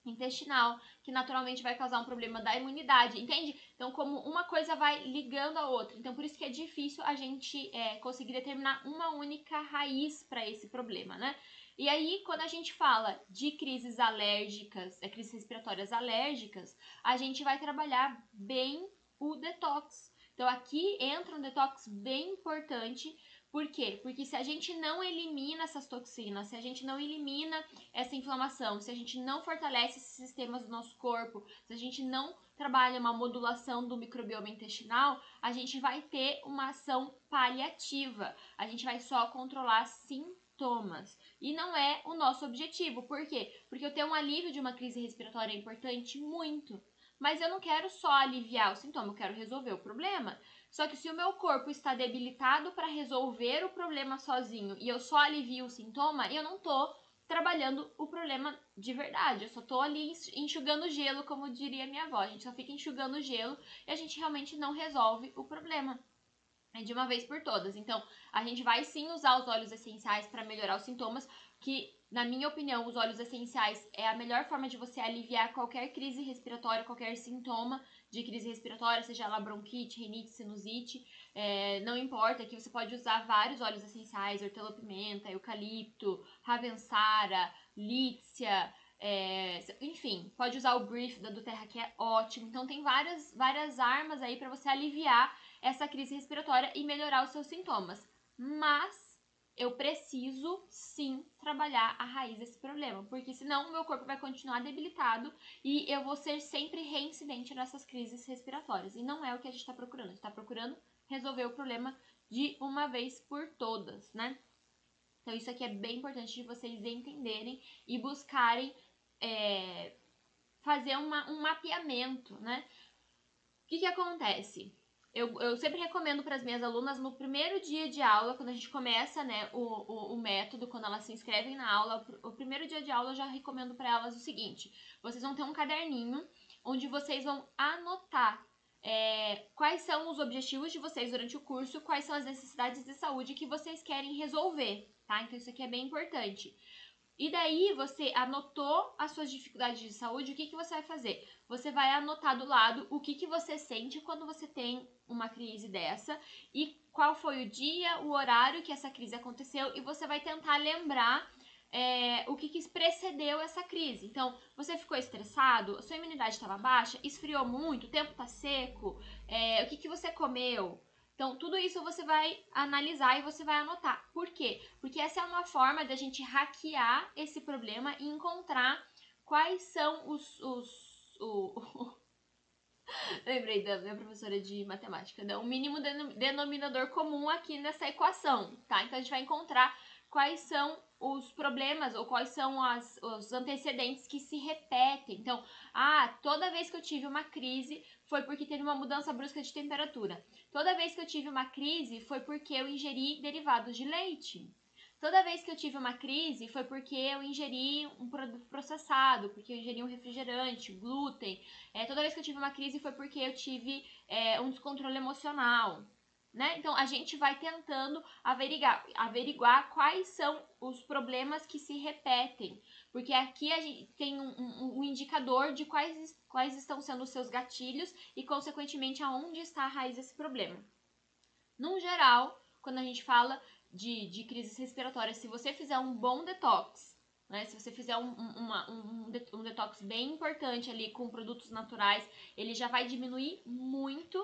intestinal, que naturalmente vai causar um problema da imunidade, entende? Então, como uma coisa vai ligando a outra. Então, por isso que é difícil a gente é, conseguir determinar uma única raiz para esse problema, né? E aí, quando a gente fala de crises alérgicas, é, crises respiratórias alérgicas, a gente vai trabalhar bem o detox. Então, aqui entra um detox bem importante. Por quê? Porque se a gente não elimina essas toxinas, se a gente não elimina essa inflamação, se a gente não fortalece esses sistemas do nosso corpo, se a gente não trabalha uma modulação do microbioma intestinal, a gente vai ter uma ação paliativa. A gente vai só controlar sintomas. E não é o nosso objetivo. Por quê? Porque eu ter um alívio de uma crise respiratória é importante muito. Mas eu não quero só aliviar o sintoma, eu quero resolver o problema. Só que se o meu corpo está debilitado para resolver o problema sozinho e eu só alivio o sintoma, eu não tô trabalhando o problema de verdade. Eu só tô ali enxugando gelo, como diria minha avó. A gente só fica enxugando gelo e a gente realmente não resolve o problema de uma vez por todas. Então, a gente vai sim usar os óleos essenciais para melhorar os sintomas, que na minha opinião, os óleos essenciais é a melhor forma de você aliviar qualquer crise respiratória, qualquer sintoma de crise respiratória, seja ela bronquite, rinite, sinusite, é, não importa, que você pode usar vários óleos essenciais, hortelã-pimenta, eucalipto, ravensara, lícia, é, enfim, pode usar o brief da do Terra que é ótimo. Então tem várias, várias armas aí para você aliviar essa crise respiratória e melhorar os seus sintomas. Mas eu preciso sim trabalhar a raiz desse problema, porque senão o meu corpo vai continuar debilitado e eu vou ser sempre reincidente nessas crises respiratórias. E não é o que a gente está procurando. A gente está procurando resolver o problema de uma vez por todas, né? Então, isso aqui é bem importante de vocês entenderem e buscarem é, fazer uma, um mapeamento, né? O que, que acontece? Eu, eu sempre recomendo para as minhas alunas no primeiro dia de aula, quando a gente começa né, o, o, o método, quando elas se inscrevem na aula, o primeiro dia de aula eu já recomendo para elas o seguinte: vocês vão ter um caderninho onde vocês vão anotar é, quais são os objetivos de vocês durante o curso, quais são as necessidades de saúde que vocês querem resolver, tá? Então isso aqui é bem importante. E daí você anotou as suas dificuldades de saúde, o que, que você vai fazer? Você vai anotar do lado o que, que você sente quando você tem uma crise dessa e qual foi o dia, o horário que essa crise aconteceu e você vai tentar lembrar é, o que, que precedeu essa crise. Então, você ficou estressado, sua imunidade estava baixa, esfriou muito, o tempo está seco, é, o que, que você comeu, então, tudo isso você vai analisar e você vai anotar. Por quê? Porque essa é uma forma da gente hackear esse problema e encontrar quais são os. os o, Lembrei da minha professora de matemática, né? O mínimo denominador comum aqui nessa equação, tá? Então a gente vai encontrar quais são os problemas ou quais são as, os antecedentes que se repetem. Então, ah, toda vez que eu tive uma crise foi porque teve uma mudança brusca de temperatura. Toda vez que eu tive uma crise foi porque eu ingeri derivados de leite. Toda vez que eu tive uma crise foi porque eu ingeri um produto processado, porque eu ingeri um refrigerante, glúten. É, toda vez que eu tive uma crise foi porque eu tive é, um descontrole emocional. Né? Então a gente vai tentando averiguar, averiguar quais são os problemas que se repetem, porque aqui a gente tem um, um, um, indicador de quais, quais estão sendo os seus gatilhos e, consequentemente, aonde está a raiz desse problema. Num geral, quando a gente fala de, de crises respiratórias, se você fizer um bom detox, Né? Se você fizer um, uma, um, um detox bem importante ali com produtos naturais, ele já vai diminuir muito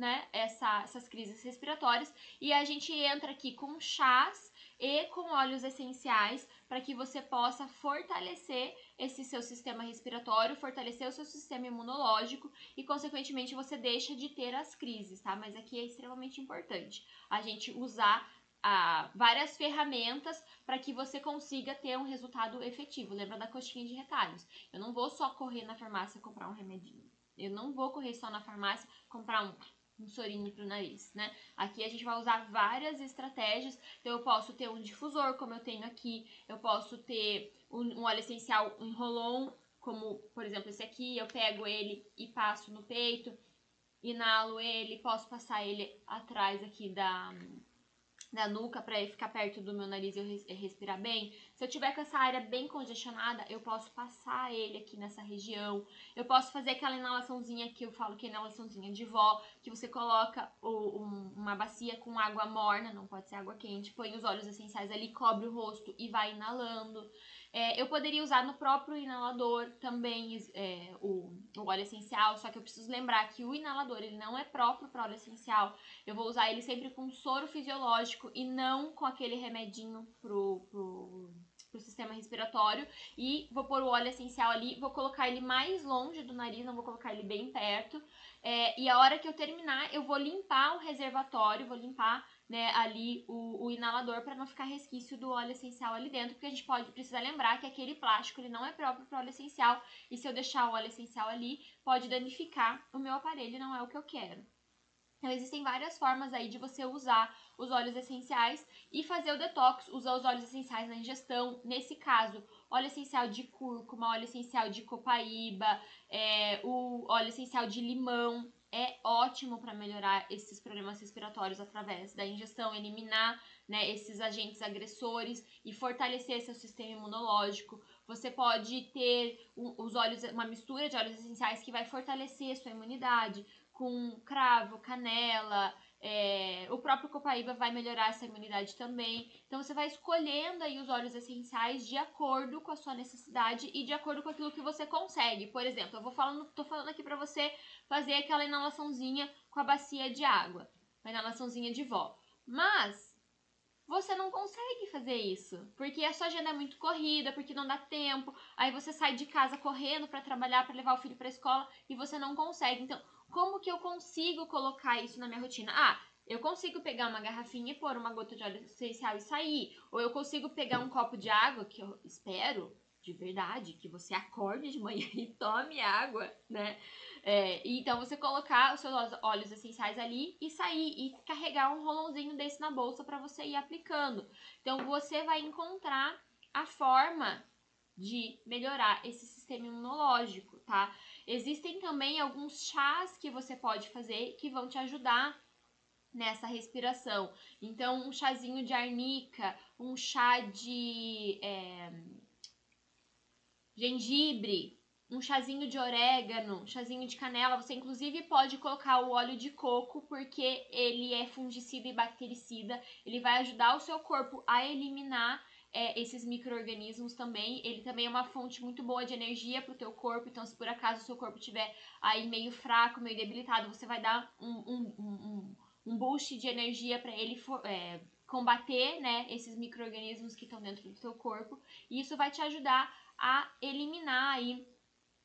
né, essa, essas crises respiratórias. E a gente entra aqui com chás e com óleos essenciais para que você possa fortalecer esse seu sistema respiratório, fortalecer o seu sistema imunológico e, consequentemente, você deixa de ter as crises, tá? Mas aqui é extremamente importante a gente usar ah, várias ferramentas para que você consiga ter um resultado efetivo. Lembra da coxinha de retalhos? Eu não vou só correr na farmácia comprar um remedinho. Eu não vou correr só na farmácia comprar um um sorinho pro nariz, né? Aqui a gente vai usar várias estratégias. Então, eu posso ter um difusor, como eu tenho aqui. Eu posso ter um, um óleo essencial em rolon, como, por exemplo, esse aqui. Eu pego ele e passo no peito. Inalo ele, posso passar ele atrás aqui da, da nuca para ficar perto do meu nariz e eu respirar bem. Se eu tiver com essa área bem congestionada, eu posso passar ele aqui nessa região. Eu posso fazer aquela inalaçãozinha que eu falo que é inalaçãozinha de vó, que você coloca o, um, uma bacia com água morna, não pode ser água quente, põe os óleos essenciais ali, cobre o rosto e vai inalando. É, eu poderia usar no próprio inalador também é, o, o, óleo essencial, só que eu preciso lembrar que o inalador ele não é próprio para óleo essencial. Eu vou usar ele sempre com soro fisiológico e não com aquele remedinho pro, pro, pro sistema respiratório. E vou pôr o óleo essencial ali, vou colocar ele mais longe do nariz, não vou colocar ele bem perto. É, e a hora que eu terminar, eu vou limpar o reservatório, vou limpar né, ali o, o inalador para não ficar resquício do óleo essencial ali dentro, porque a gente pode precisar lembrar que aquele plástico ele não é próprio para óleo essencial e se eu deixar o óleo essencial ali pode danificar o meu aparelho, não é o que eu quero. Então existem várias formas aí de você usar os óleos essenciais e fazer o detox, usar os óleos essenciais na ingestão. Nesse caso, óleo essencial de cúrcuma, óleo essencial de copaíba, é, o óleo essencial de limão, é ótimo para melhorar esses problemas respiratórios através da ingestão, eliminar né, esses agentes agressores e fortalecer seu sistema imunológico. Você pode ter os óleos, uma mistura de óleos essenciais que vai fortalecer sua imunidade, com cravo, canela, é, o próprio copaíba vai melhorar essa imunidade também. Então você vai escolhendo aí os óleos essenciais de acordo com a sua necessidade e de acordo com aquilo que você consegue. Por exemplo, eu vou falando, tô falando aqui para você fazer aquela inalaçãozinha com a bacia de água, uma inalaçãozinha de vó. Mas você não consegue fazer isso, porque a sua agenda é muito corrida, porque não dá tempo. Aí você sai de casa correndo para trabalhar, para levar o filho para escola e você não consegue. Então, como que eu consigo colocar isso na minha rotina? Ah, eu consigo pegar uma garrafinha e pôr uma gota de óleo essencial e sair. Ou eu consigo pegar um copo de água, que eu espero, de verdade, que você acorde de manhã e tome água, né? É, então você colocar os seus óleos essenciais ali e sair e carregar um rolãozinho desse na bolsa para você ir aplicando. Então você vai encontrar a forma de melhorar esse sistema imunológico, tá? Existem também alguns chás que você pode fazer que vão te ajudar nessa respiração. Então, um chazinho de arnica, um chá de é, gengibre, um chazinho de orégano, um chazinho de canela. Você inclusive pode colocar o óleo de coco porque ele é fungicida e bactericida. Ele vai ajudar o seu corpo a eliminar é, esses micro-organismos também. Ele também é uma fonte muito boa de energia para o teu corpo. Então, se por acaso o seu corpo estiver aí meio fraco, meio debilitado, você vai dar um, um, um, um boost de energia para ele for, é, combater né, esses micro-organismos que estão dentro do teu corpo. E isso vai te ajudar a eliminar aí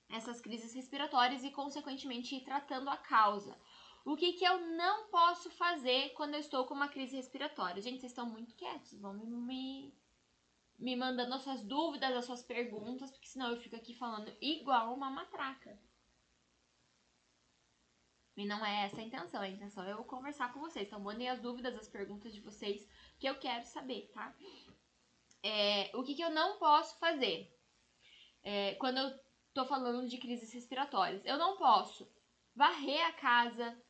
essas crises respiratórias e, consequentemente, ir tratando a causa. O que, que eu não posso fazer quando eu estou com uma crise respiratória? Gente, vocês estão muito quietos, vão me me mandando as suas dúvidas, as suas perguntas, porque senão eu fico aqui falando igual uma matraca. E não é essa a intenção, a intenção é eu conversar com vocês. Então, mandem as dúvidas, as perguntas de vocês, que eu quero saber, tá? É, o que, que eu não posso fazer é, quando eu tô falando de crises respiratórias? Eu não posso varrer a casa,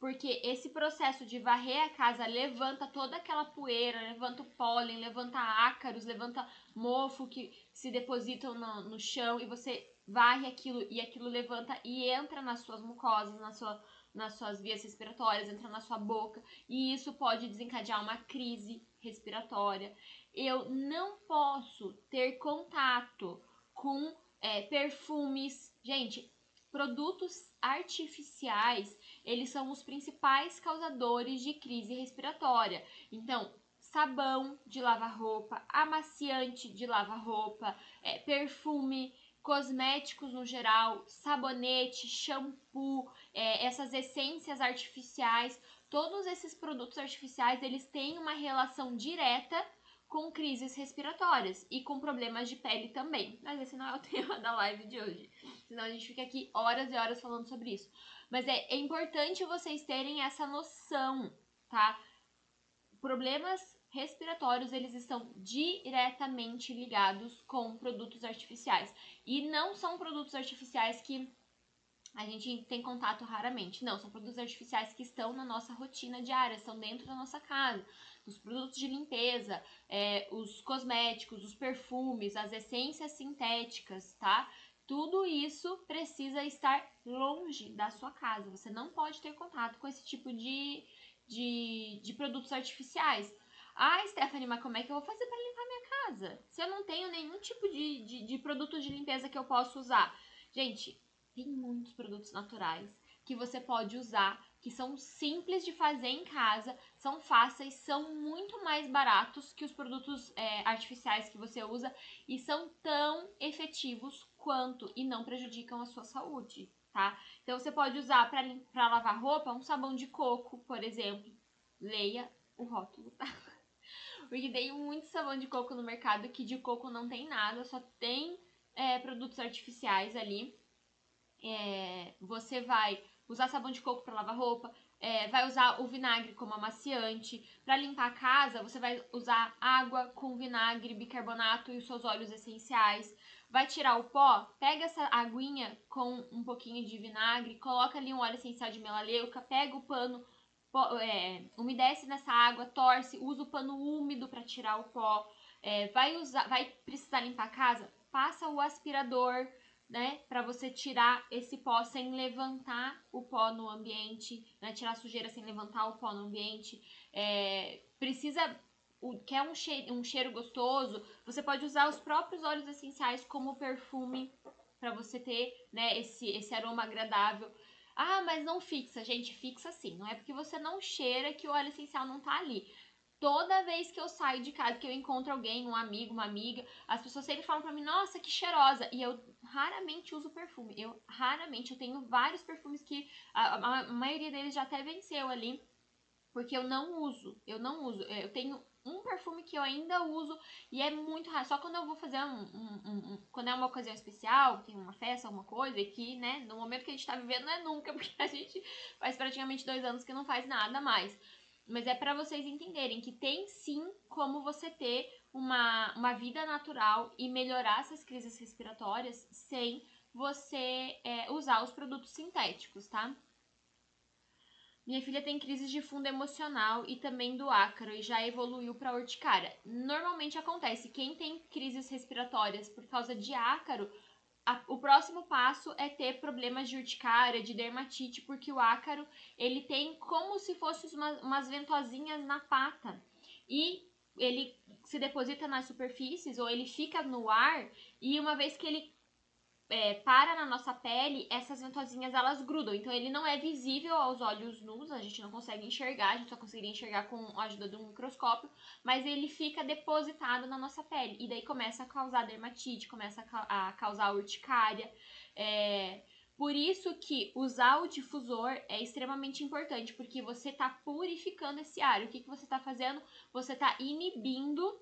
porque esse processo de varrer a casa levanta toda aquela poeira, levanta o pólen, levanta ácaros, levanta mofo que se depositam no, no chão e você varre aquilo e aquilo levanta e entra nas suas mucosas, na sua, nas suas vias respiratórias, entra na sua boca e isso pode desencadear uma crise respiratória. eu não posso ter contato com é, perfumes. Gente, produtos artificiais, eles são os principais causadores de crise respiratória. Então, sabão de lavar roupa, amaciante de lavar roupa, é, perfume, cosméticos no geral, sabonete, shampoo, é, essas essências artificiais, todos esses produtos artificiais eles têm uma relação direta com crises respiratórias e com problemas de pele também. Mas esse não é o tema da live de hoje. Senão a gente fica aqui horas e horas falando sobre isso. Mas é, é importante vocês terem essa noção, tá? Problemas respiratórios, eles estão diretamente ligados com produtos artificiais. E não são produtos artificiais que a gente tem contato raramente. Não, são produtos artificiais que estão na nossa rotina diária, estão dentro da nossa casa. Os produtos de limpeza, é, os cosméticos, os perfumes, as essências sintéticas, tá? Tudo isso precisa estar longe da sua casa. Você não pode ter contato com esse tipo de, de, de produtos artificiais. Ah, Stephanie, mas como é que eu vou fazer para limpar minha casa? Se eu não tenho nenhum tipo de, de, de produto de limpeza que eu possa usar. Gente, tem muitos produtos naturais que você pode usar, que são simples de fazer em casa, são fáceis, são muito mais baratos que os produtos é, artificiais que você usa e são tão efetivos quanto e não prejudicam a sua saúde, tá? Então você pode usar para lavar roupa um sabão de coco, por exemplo. Leia o rótulo, tá? Porque tem muito sabão de coco no mercado que de coco não tem nada, só tem é, produtos artificiais ali. É, você vai usar sabão de coco para lavar roupa, é, vai usar o vinagre como amaciante. Para limpar a casa, você vai usar água com vinagre, bicarbonato e os seus óleos essenciais. Vai tirar o pó, pega essa aguinha com um pouquinho de vinagre, coloca ali um óleo essencial de melaleuca, pega o pano é, umedece nessa água, torce, usa o pano úmido para tirar o pó. É, vai usar, vai precisar limpar a casa, passa o aspirador, né, para você tirar esse pó sem levantar o pó no ambiente, né, tirar a sujeira sem levantar o pó no ambiente. É, precisa o, quer um cheiro, um cheiro gostoso, você pode usar os próprios óleos essenciais como perfume para você ter né, esse, esse aroma agradável. Ah, mas não fixa. Gente, fixa sim. Não é porque você não cheira que o óleo essencial não tá ali. Toda vez que eu saio de casa, que eu encontro alguém, um amigo, uma amiga, as pessoas sempre falam pra mim, nossa, que cheirosa. E eu raramente uso perfume. Eu raramente, eu tenho vários perfumes que a, a, a maioria deles já até venceu ali. Porque eu não uso. Eu não uso. Eu tenho um perfume que eu ainda uso e é muito raro. Só quando eu vou fazer um, um, um, um, Quando é uma ocasião especial, tem uma festa, alguma coisa, e que, né, no momento que a gente tá vivendo não é nunca, porque a gente faz praticamente dois anos que não faz nada mais. Mas é para vocês entenderem que tem sim como você ter uma, uma vida natural e melhorar essas crises respiratórias sem você é, usar os produtos sintéticos, tá? Minha filha tem crises de fundo emocional e também do ácaro e já evoluiu para urticária. Normalmente acontece, quem tem crises respiratórias por causa de ácaro, a, o próximo passo é ter problemas de urticária, de dermatite, porque o ácaro ele tem como se fossem umas, umas ventosinhas na pata. E ele se deposita nas superfícies ou ele fica no ar e uma vez que ele é, para na nossa pele, essas ventosinhas elas grudam. Então ele não é visível aos olhos nus, a gente não consegue enxergar, a gente só conseguiria enxergar com a ajuda de um microscópio, mas ele fica depositado na nossa pele. E daí começa a causar dermatite, começa a causar urticária. É, por isso que usar o difusor é extremamente importante, porque você está purificando esse ar. O que, que você está fazendo? Você está inibindo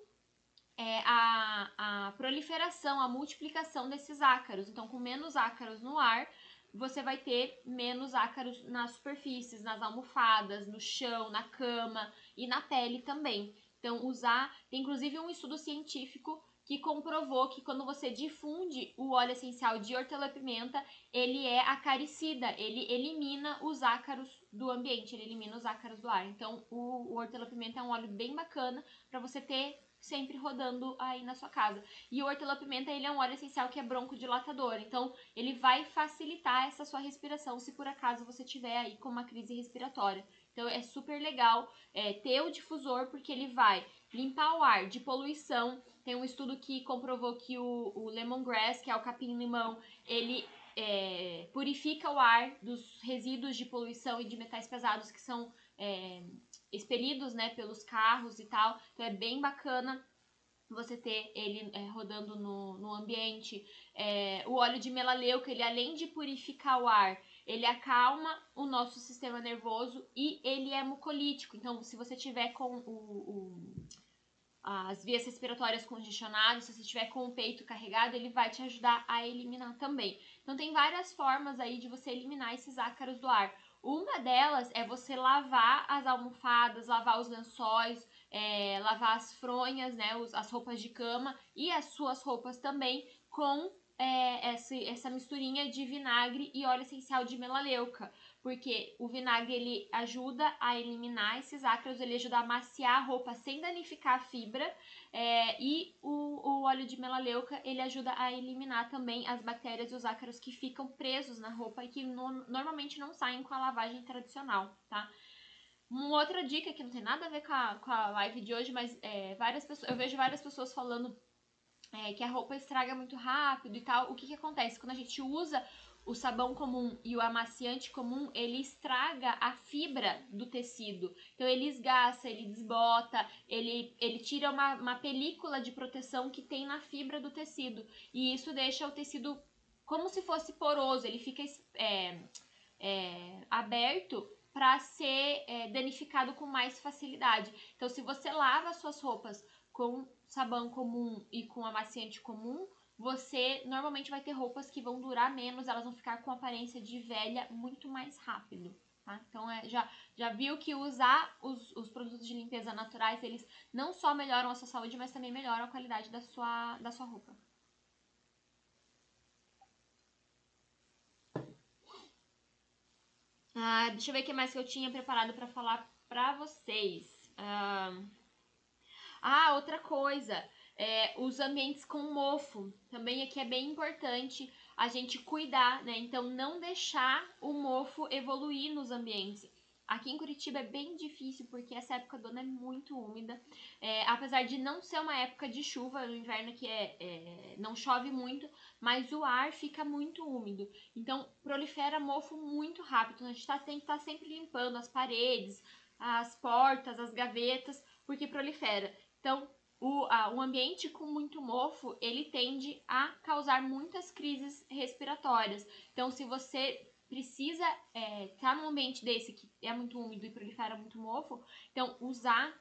é, a, a proliferação, a multiplicação desses ácaros. Então, com menos ácaros no ar, você vai ter menos ácaros nas superfícies, nas almofadas, no chão, na cama e na pele também. Então, usar. Tem inclusive um estudo científico que comprovou que quando você difunde o óleo essencial de hortelã-pimenta, ele é acaricida, ele elimina os ácaros do ambiente, ele elimina os ácaros do ar. Então, o, o hortelã-pimenta é um óleo bem bacana para você ter sempre rodando aí na sua casa. E o hortelã-pimenta, ele é um óleo essencial que é broncodilatador, então ele vai facilitar essa sua respiração se por acaso você tiver aí com uma crise respiratória. Então é super legal é, ter o difusor porque ele vai limpar o ar de poluição. Tem um estudo que comprovou que o, o lemongrass, que é o capim-limão, ele é, purifica o ar dos resíduos de poluição e de metais pesados que são é, expelidos né, pelos carros e tal. Então é bem bacana você ter ele é, rodando no, no ambiente. É, o óleo de melaleuca, ele além de purificar o ar, ele acalma o nosso sistema nervoso e ele é mucolítico. Então, se você tiver com o, o, as vias respiratórias congestionadas, se você tiver com o peito carregado, ele vai te ajudar a eliminar também. Então, tem várias formas aí de você eliminar esses ácaros do ar. Uma delas é você lavar as almofadas, lavar os lençóis, é, lavar as fronhas, né, os, as roupas de cama e as suas roupas também com é, essa, essa misturinha de vinagre e óleo essencial de melaleuca, porque o vinagre ele ajuda a eliminar esses ácaros, ele ajuda a maciar a roupa sem danificar a fibra, é, e o, o óleo de melaleuca ele ajuda a eliminar também as bactérias e os ácaros que ficam presos na roupa e que no, normalmente não saem com a lavagem tradicional, tá? Uma outra dica que não tem nada a ver com a, com a live de hoje, mas é, várias pessoas, eu vejo várias pessoas falando é, que a roupa estraga muito rápido e tal. O que, que acontece? Quando a gente usa o sabão comum e o amaciante comum, ele estraga a fibra do tecido. Então ele esgaça, ele desbota, ele, ele tira uma, uma película de proteção que tem na fibra do tecido. E isso deixa o tecido como se fosse poroso, ele fica é, é, aberto para ser é, danificado com mais facilidade. Então, se você lava suas roupas com sabão comum e com amaciante comum, você normalmente vai ter roupas que vão durar menos, elas vão ficar com aparência de velha muito mais rápido. Tá? Então, é, já, já viu que usar os, os produtos de limpeza naturais, eles não só melhoram a sua saúde, mas também melhoram a qualidade da sua, da sua roupa. Ah, deixa eu ver o que mais que eu tinha preparado para falar pra vocês. Ah, ah, outra coisa, é, os ambientes com mofo. Também aqui é bem importante a gente cuidar, né? Então, não deixar o mofo evoluir nos ambientes. Aqui em Curitiba é bem difícil porque essa época do ano é muito úmida. É, apesar de não ser uma época de chuva, no inverno aqui é, é, não chove muito, mas o ar fica muito úmido. Então prolifera mofo muito rápido. A gente tá, tem que estar tá sempre limpando as paredes, as portas, as gavetas, porque prolifera. Então, o, a, o ambiente com muito mofo, ele tende a causar muitas crises respiratórias. Então, se você precisa estar é, tá num ambiente desse que é muito úmido e prolifera muito mofo, então usar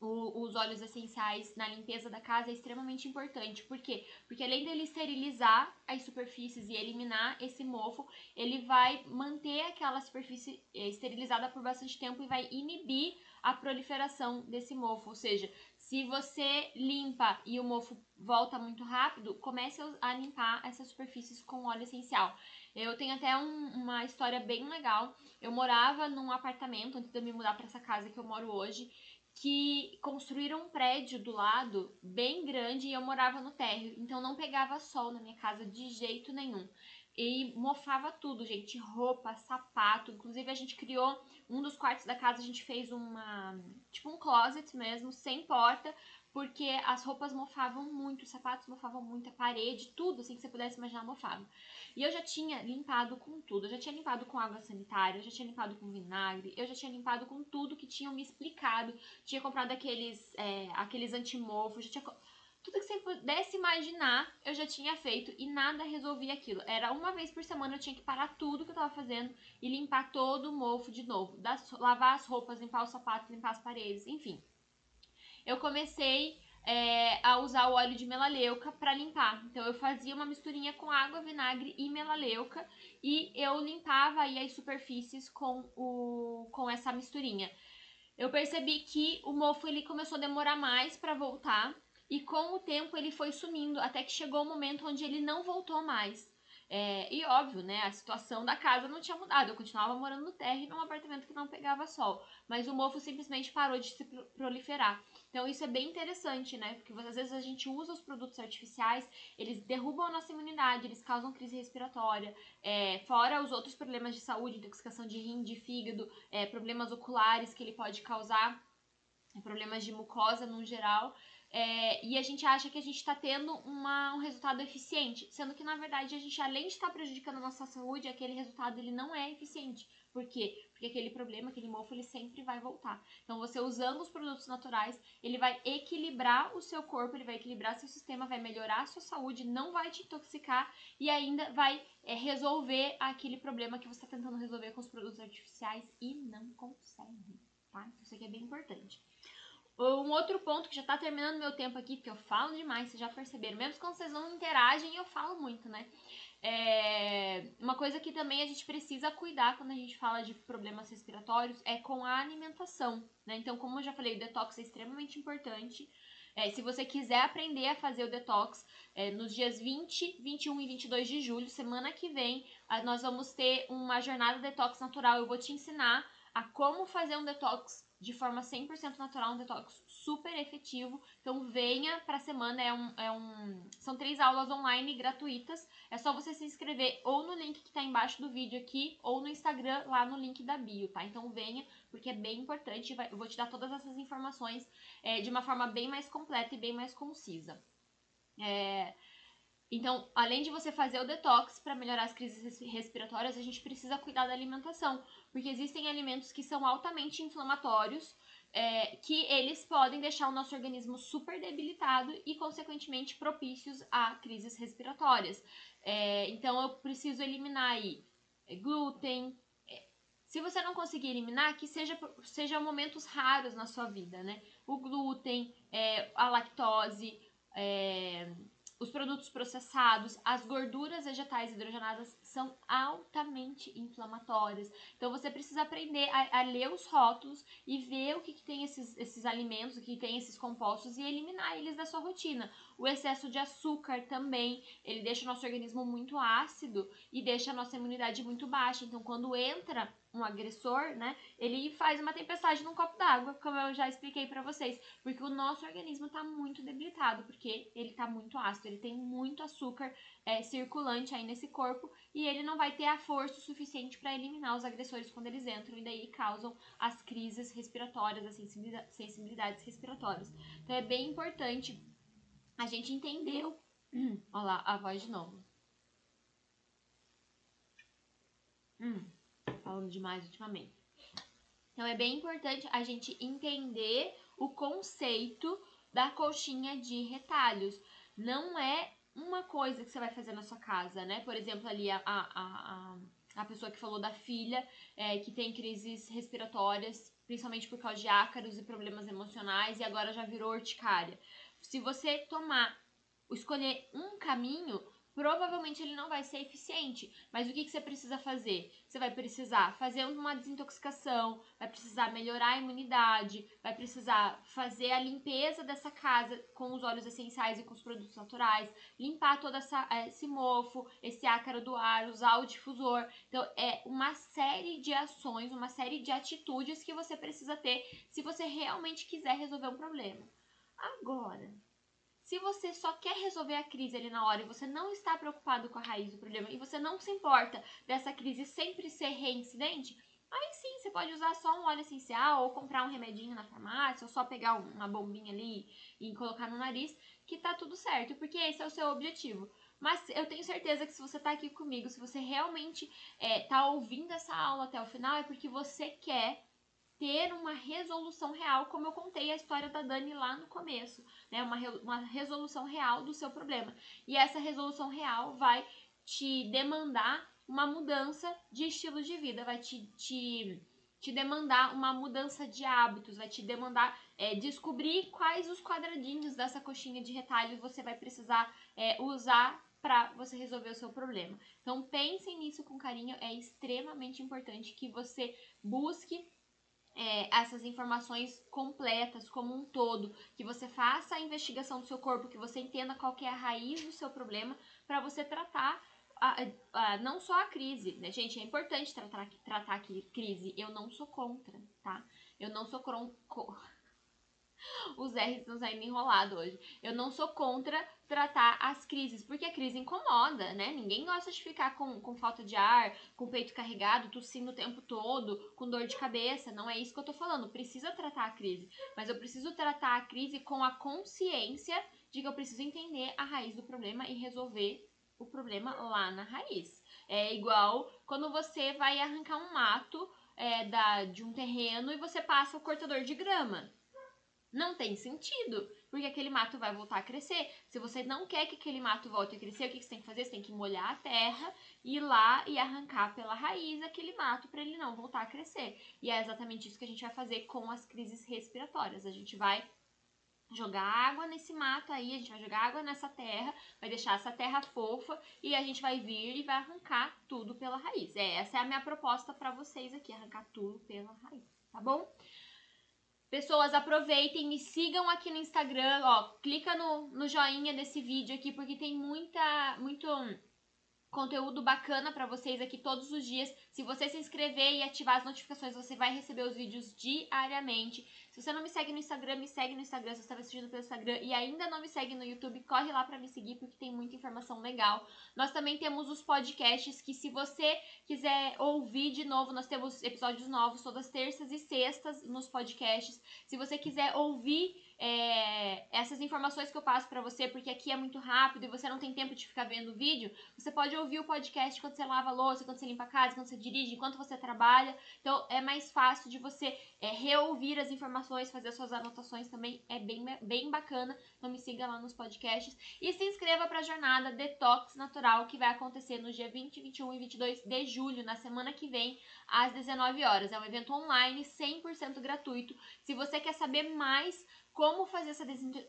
o, os óleos essenciais na limpeza da casa é extremamente importante. Por quê? Porque além dele esterilizar as superfícies e eliminar esse mofo, ele vai manter aquela superfície é, esterilizada por bastante tempo e vai inibir a proliferação desse mofo. Ou seja, se você limpa e o mofo volta muito rápido, comece a limpar essas superfícies com óleo essencial. Eu tenho até um, uma história bem legal. Eu morava num apartamento antes de eu me mudar para essa casa que eu moro hoje que construíram um prédio do lado bem grande e eu morava no térreo, então não pegava sol na minha casa de jeito nenhum. E mofava tudo, gente, roupa, sapato, inclusive a gente criou um dos quartos da casa, a gente fez uma, tipo um closet mesmo, sem porta, porque as roupas mofavam muito, os sapatos mofavam muito, a parede, tudo assim que você pudesse imaginar mofava. E eu já tinha limpado com tudo, eu já tinha limpado com água sanitária, eu já tinha limpado com vinagre, eu já tinha limpado com tudo que tinham me explicado, tinha comprado aqueles, é, aqueles antimofos, já tinha... Tudo que você pudesse imaginar, eu já tinha feito e nada resolvia aquilo. Era uma vez por semana eu tinha que parar tudo que eu tava fazendo e limpar todo o mofo de novo. Das, lavar as roupas, limpar os sapatos, limpar as paredes, enfim eu comecei é, a usar o óleo de melaleuca para limpar. Então eu fazia uma misturinha com água, vinagre e melaleuca e eu limpava aí as superfícies com, o, com essa misturinha. Eu percebi que o mofo ele começou a demorar mais para voltar e com o tempo ele foi sumindo até que chegou o momento onde ele não voltou mais. É, e óbvio, né, a situação da casa não tinha mudado. Eu continuava morando no térreo num apartamento que não pegava sol. Mas o mofo simplesmente parou de se proliferar. Então isso é bem interessante, né? Porque às vezes a gente usa os produtos artificiais, eles derrubam a nossa imunidade, eles causam crise respiratória, é, fora os outros problemas de saúde, intoxicação de rim, de fígado, é, problemas oculares que ele pode causar. problemas de mucosa no geral. É, e a gente acha que a gente está tendo uma, um resultado eficiente, sendo que na verdade a gente, além de estar tá prejudicando a nossa saúde, aquele resultado ele não é eficiente. Por quê? Porque aquele problema, aquele mofo, ele sempre vai voltar. Então, você usando os produtos naturais, ele vai equilibrar o seu corpo, ele vai equilibrar seu sistema, vai melhorar a sua saúde, não vai te intoxicar e ainda vai é, resolver aquele problema que você está tentando resolver com os produtos artificiais e não consegue, tá? Isso aqui é bem importante. Um outro ponto que já tá terminando meu tempo aqui, porque eu falo demais, vocês já perceberam. Mesmo quando vocês não interagem, eu falo muito, né? É... Uma coisa que também a gente precisa cuidar quando a gente fala de problemas respiratórios é com a alimentação, né? Então, como eu já falei, o detox é extremamente importante. É, se você quiser aprender a fazer o detox, é, nos dias 20, 21 e 22 de julho, semana que vem, nós vamos ter uma jornada detox natural. Eu vou te ensinar a como fazer um detox de forma 100% natural, um detox super efetivo. Então venha para a semana, é um, é um, são três aulas online gratuitas. É só você se inscrever ou no link que está embaixo do vídeo aqui ou no Instagram lá no link da bio, tá? Então venha porque é bem importante. Eu vou te dar todas essas informações é, de uma forma bem mais completa e bem mais concisa. É, então, além de você fazer o detox para melhorar as crises respiratórias, a gente precisa cuidar da alimentação, porque existem alimentos que são altamente inflamatórios, é, que eles podem deixar o nosso organismo super debilitado e, consequentemente, propícios a crises respiratórias. É, então, eu preciso eliminar aí é, glúten. É, se você não conseguir eliminar, que seja, seja momentos raros na sua vida, né? O glúten, é, a lactose, é, os produtos processados, as gorduras vegetais hidrogenadas são altamente inflamatórias. Então você precisa aprender a, a ler os rótulos e ver o que, que, tem esses, esses alimentos, o que tem esses compostos e eliminar eles da sua rotina. O excesso de açúcar também, ele deixa o nosso organismo muito ácido e deixa a nossa imunidade muito baixa. Então quando entra um agressor, né, ele faz uma tempestade num copo d'água, como eu já expliquei para vocês, porque o nosso organismo tá muito debilitado, porque ele tá muito ácido, ele tem muito açúcar é, circulante aí nesse corpo e ele não vai ter a força suficiente para eliminar os agressores quando eles entram e daí causam as crises respiratórias, as sensibilidades respiratórias. Então é bem importante a gente entender. Olha lá, a voz de novo. Hum falando demais ultimamente. Então é bem importante a gente entender o conceito da coxinha de retalhos. Não é uma coisa que você vai fazer na sua casa, né? Por exemplo, ali a, a, a, a pessoa que falou da filha é, que tem crises respiratórias, principalmente por causa de ácaros e problemas emocionais, e agora já virou urticária. Se você tomar, escolher um caminho, provavelmente ele não vai ser eficiente. Mas o que, que você precisa fazer? Você vai precisar fazer uma desintoxicação, vai precisar melhorar a imunidade, vai precisar fazer a limpeza dessa casa com os óleos essenciais e com os produtos naturais, limpar todo essa, esse mofo, esse ácaro do ar, usar o difusor. Então, é uma série de ações, uma série de atitudes que você precisa ter se você realmente quiser resolver um problema. Agora, se você só quer resolver a crise ali na hora e você não está preocupado com a raiz do problema e você não se importa dessa crise sempre ser reincidente, aí sim você pode usar só um óleo essencial ou comprar um remedinho na farmácia ou só pegar uma bombinha ali e colocar no nariz, que tá tudo certo, porque esse é o seu objetivo. Mas eu tenho certeza que se você tá aqui comigo, se você realmente é, tá ouvindo essa aula até o final, é porque você quer ter uma resolução real, como eu contei a história da Dani lá no começo, né? Uma, uma resolução real do seu problema. E essa resolução real vai te demandar uma mudança de estilo de vida, vai te, te, te demandar uma mudança de hábitos, vai te demandar é, descobrir quais os quadradinhos dessa coxinha de retalhos você vai precisar é, usar para você resolver o seu problema. Então pensem nisso com carinho, é extremamente importante que você busque é, essas informações completas como um todo, que você faça a investigação do seu corpo, que você entenda qual é a raiz do seu problema para você tratar a, a, não só a crise, né, gente? É importante tratar, tratar a crise. Eu não sou contra, tá? Eu não sou contra. Os R's estão saindo enrolado hoje. Eu não sou contra tratar as crises, porque a crise incomoda, né? Ninguém gosta de ficar com, com falta de ar, com o peito carregado, tossindo o tempo todo, com dor de cabeça. Não é isso que eu tô falando. Precisa tratar a crise. Mas eu preciso tratar a crise com a consciência de que eu preciso entender a raiz do problema e resolver o problema lá na raiz. É igual quando você vai arrancar um mato é, da, de um terreno e você passa o cortador de grama. Não tem sentido, porque aquele mato vai voltar a crescer. Se você não quer que aquele mato volte a crescer, o que você tem que fazer? Você tem que molhar a terra, ir lá e arrancar pela raiz aquele mato para ele não voltar a crescer. E é exatamente isso que a gente vai fazer com as crises respiratórias. A gente vai jogar água nesse mato aí, a gente vai jogar água nessa terra, vai deixar essa terra fofa e a gente vai vir e vai arrancar tudo pela raiz. É, essa é a minha proposta para vocês aqui, arrancar tudo pela raiz, tá bom? Pessoas, aproveitem, me sigam aqui no Instagram, ó, clica no, no joinha desse vídeo aqui, porque tem muita, muito conteúdo bacana para vocês aqui todos os dias. Se você se inscrever e ativar as notificações, você vai receber os vídeos diariamente. Se você não me segue no Instagram, me segue no Instagram. Se você está assistindo pelo Instagram e ainda não me segue no YouTube, corre lá para me seguir porque tem muita informação legal. Nós também temos os podcasts que se você quiser ouvir de novo, nós temos episódios novos todas terças e sextas nos podcasts. Se você quiser ouvir é, essas informações que eu passo para você, porque aqui é muito rápido e você não tem tempo de ficar vendo o vídeo, você pode ouvir o podcast quando você lava a louça, quando você limpa a casa, quando você dirige, enquanto você trabalha. Então é mais fácil de você é, reouvir as informações, fazer suas anotações também, é bem, bem bacana. Então me siga lá nos podcasts e se inscreva para a jornada Detox Natural que vai acontecer no dia 20, 21 e 22 de julho, na semana que vem, às 19 horas. É um evento online 100% gratuito. Se você quer saber mais como fazer essa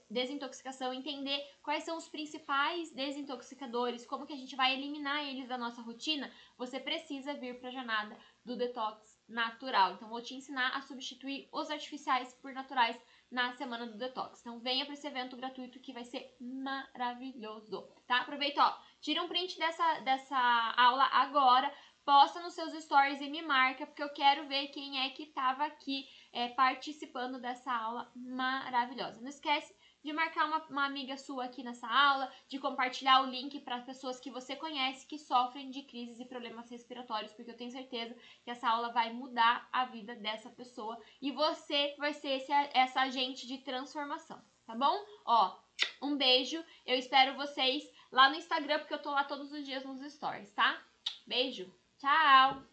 desintoxicação, entender quais são os principais desintoxicadores, como que a gente vai eliminar eles da nossa rotina, você precisa vir para a jornada do detox natural. Então vou te ensinar a substituir os artificiais por naturais na semana do detox. Então venha para esse evento gratuito que vai ser maravilhoso, tá? Aproveita, ó, tira um print dessa dessa aula agora, posta nos seus stories e me marca, porque eu quero ver quem é que estava aqui é, participando dessa aula maravilhosa. Não esquece de marcar uma, uma amiga sua aqui nessa aula, de compartilhar o link para as pessoas que você conhece que sofrem de crises e problemas respiratórios, porque eu tenho certeza que essa aula vai mudar a vida dessa pessoa e você vai ser esse, essa agente de transformação, tá bom? Ó, um beijo, eu espero vocês lá no Instagram, porque eu tô lá todos os dias nos stories, tá? Beijo, tchau!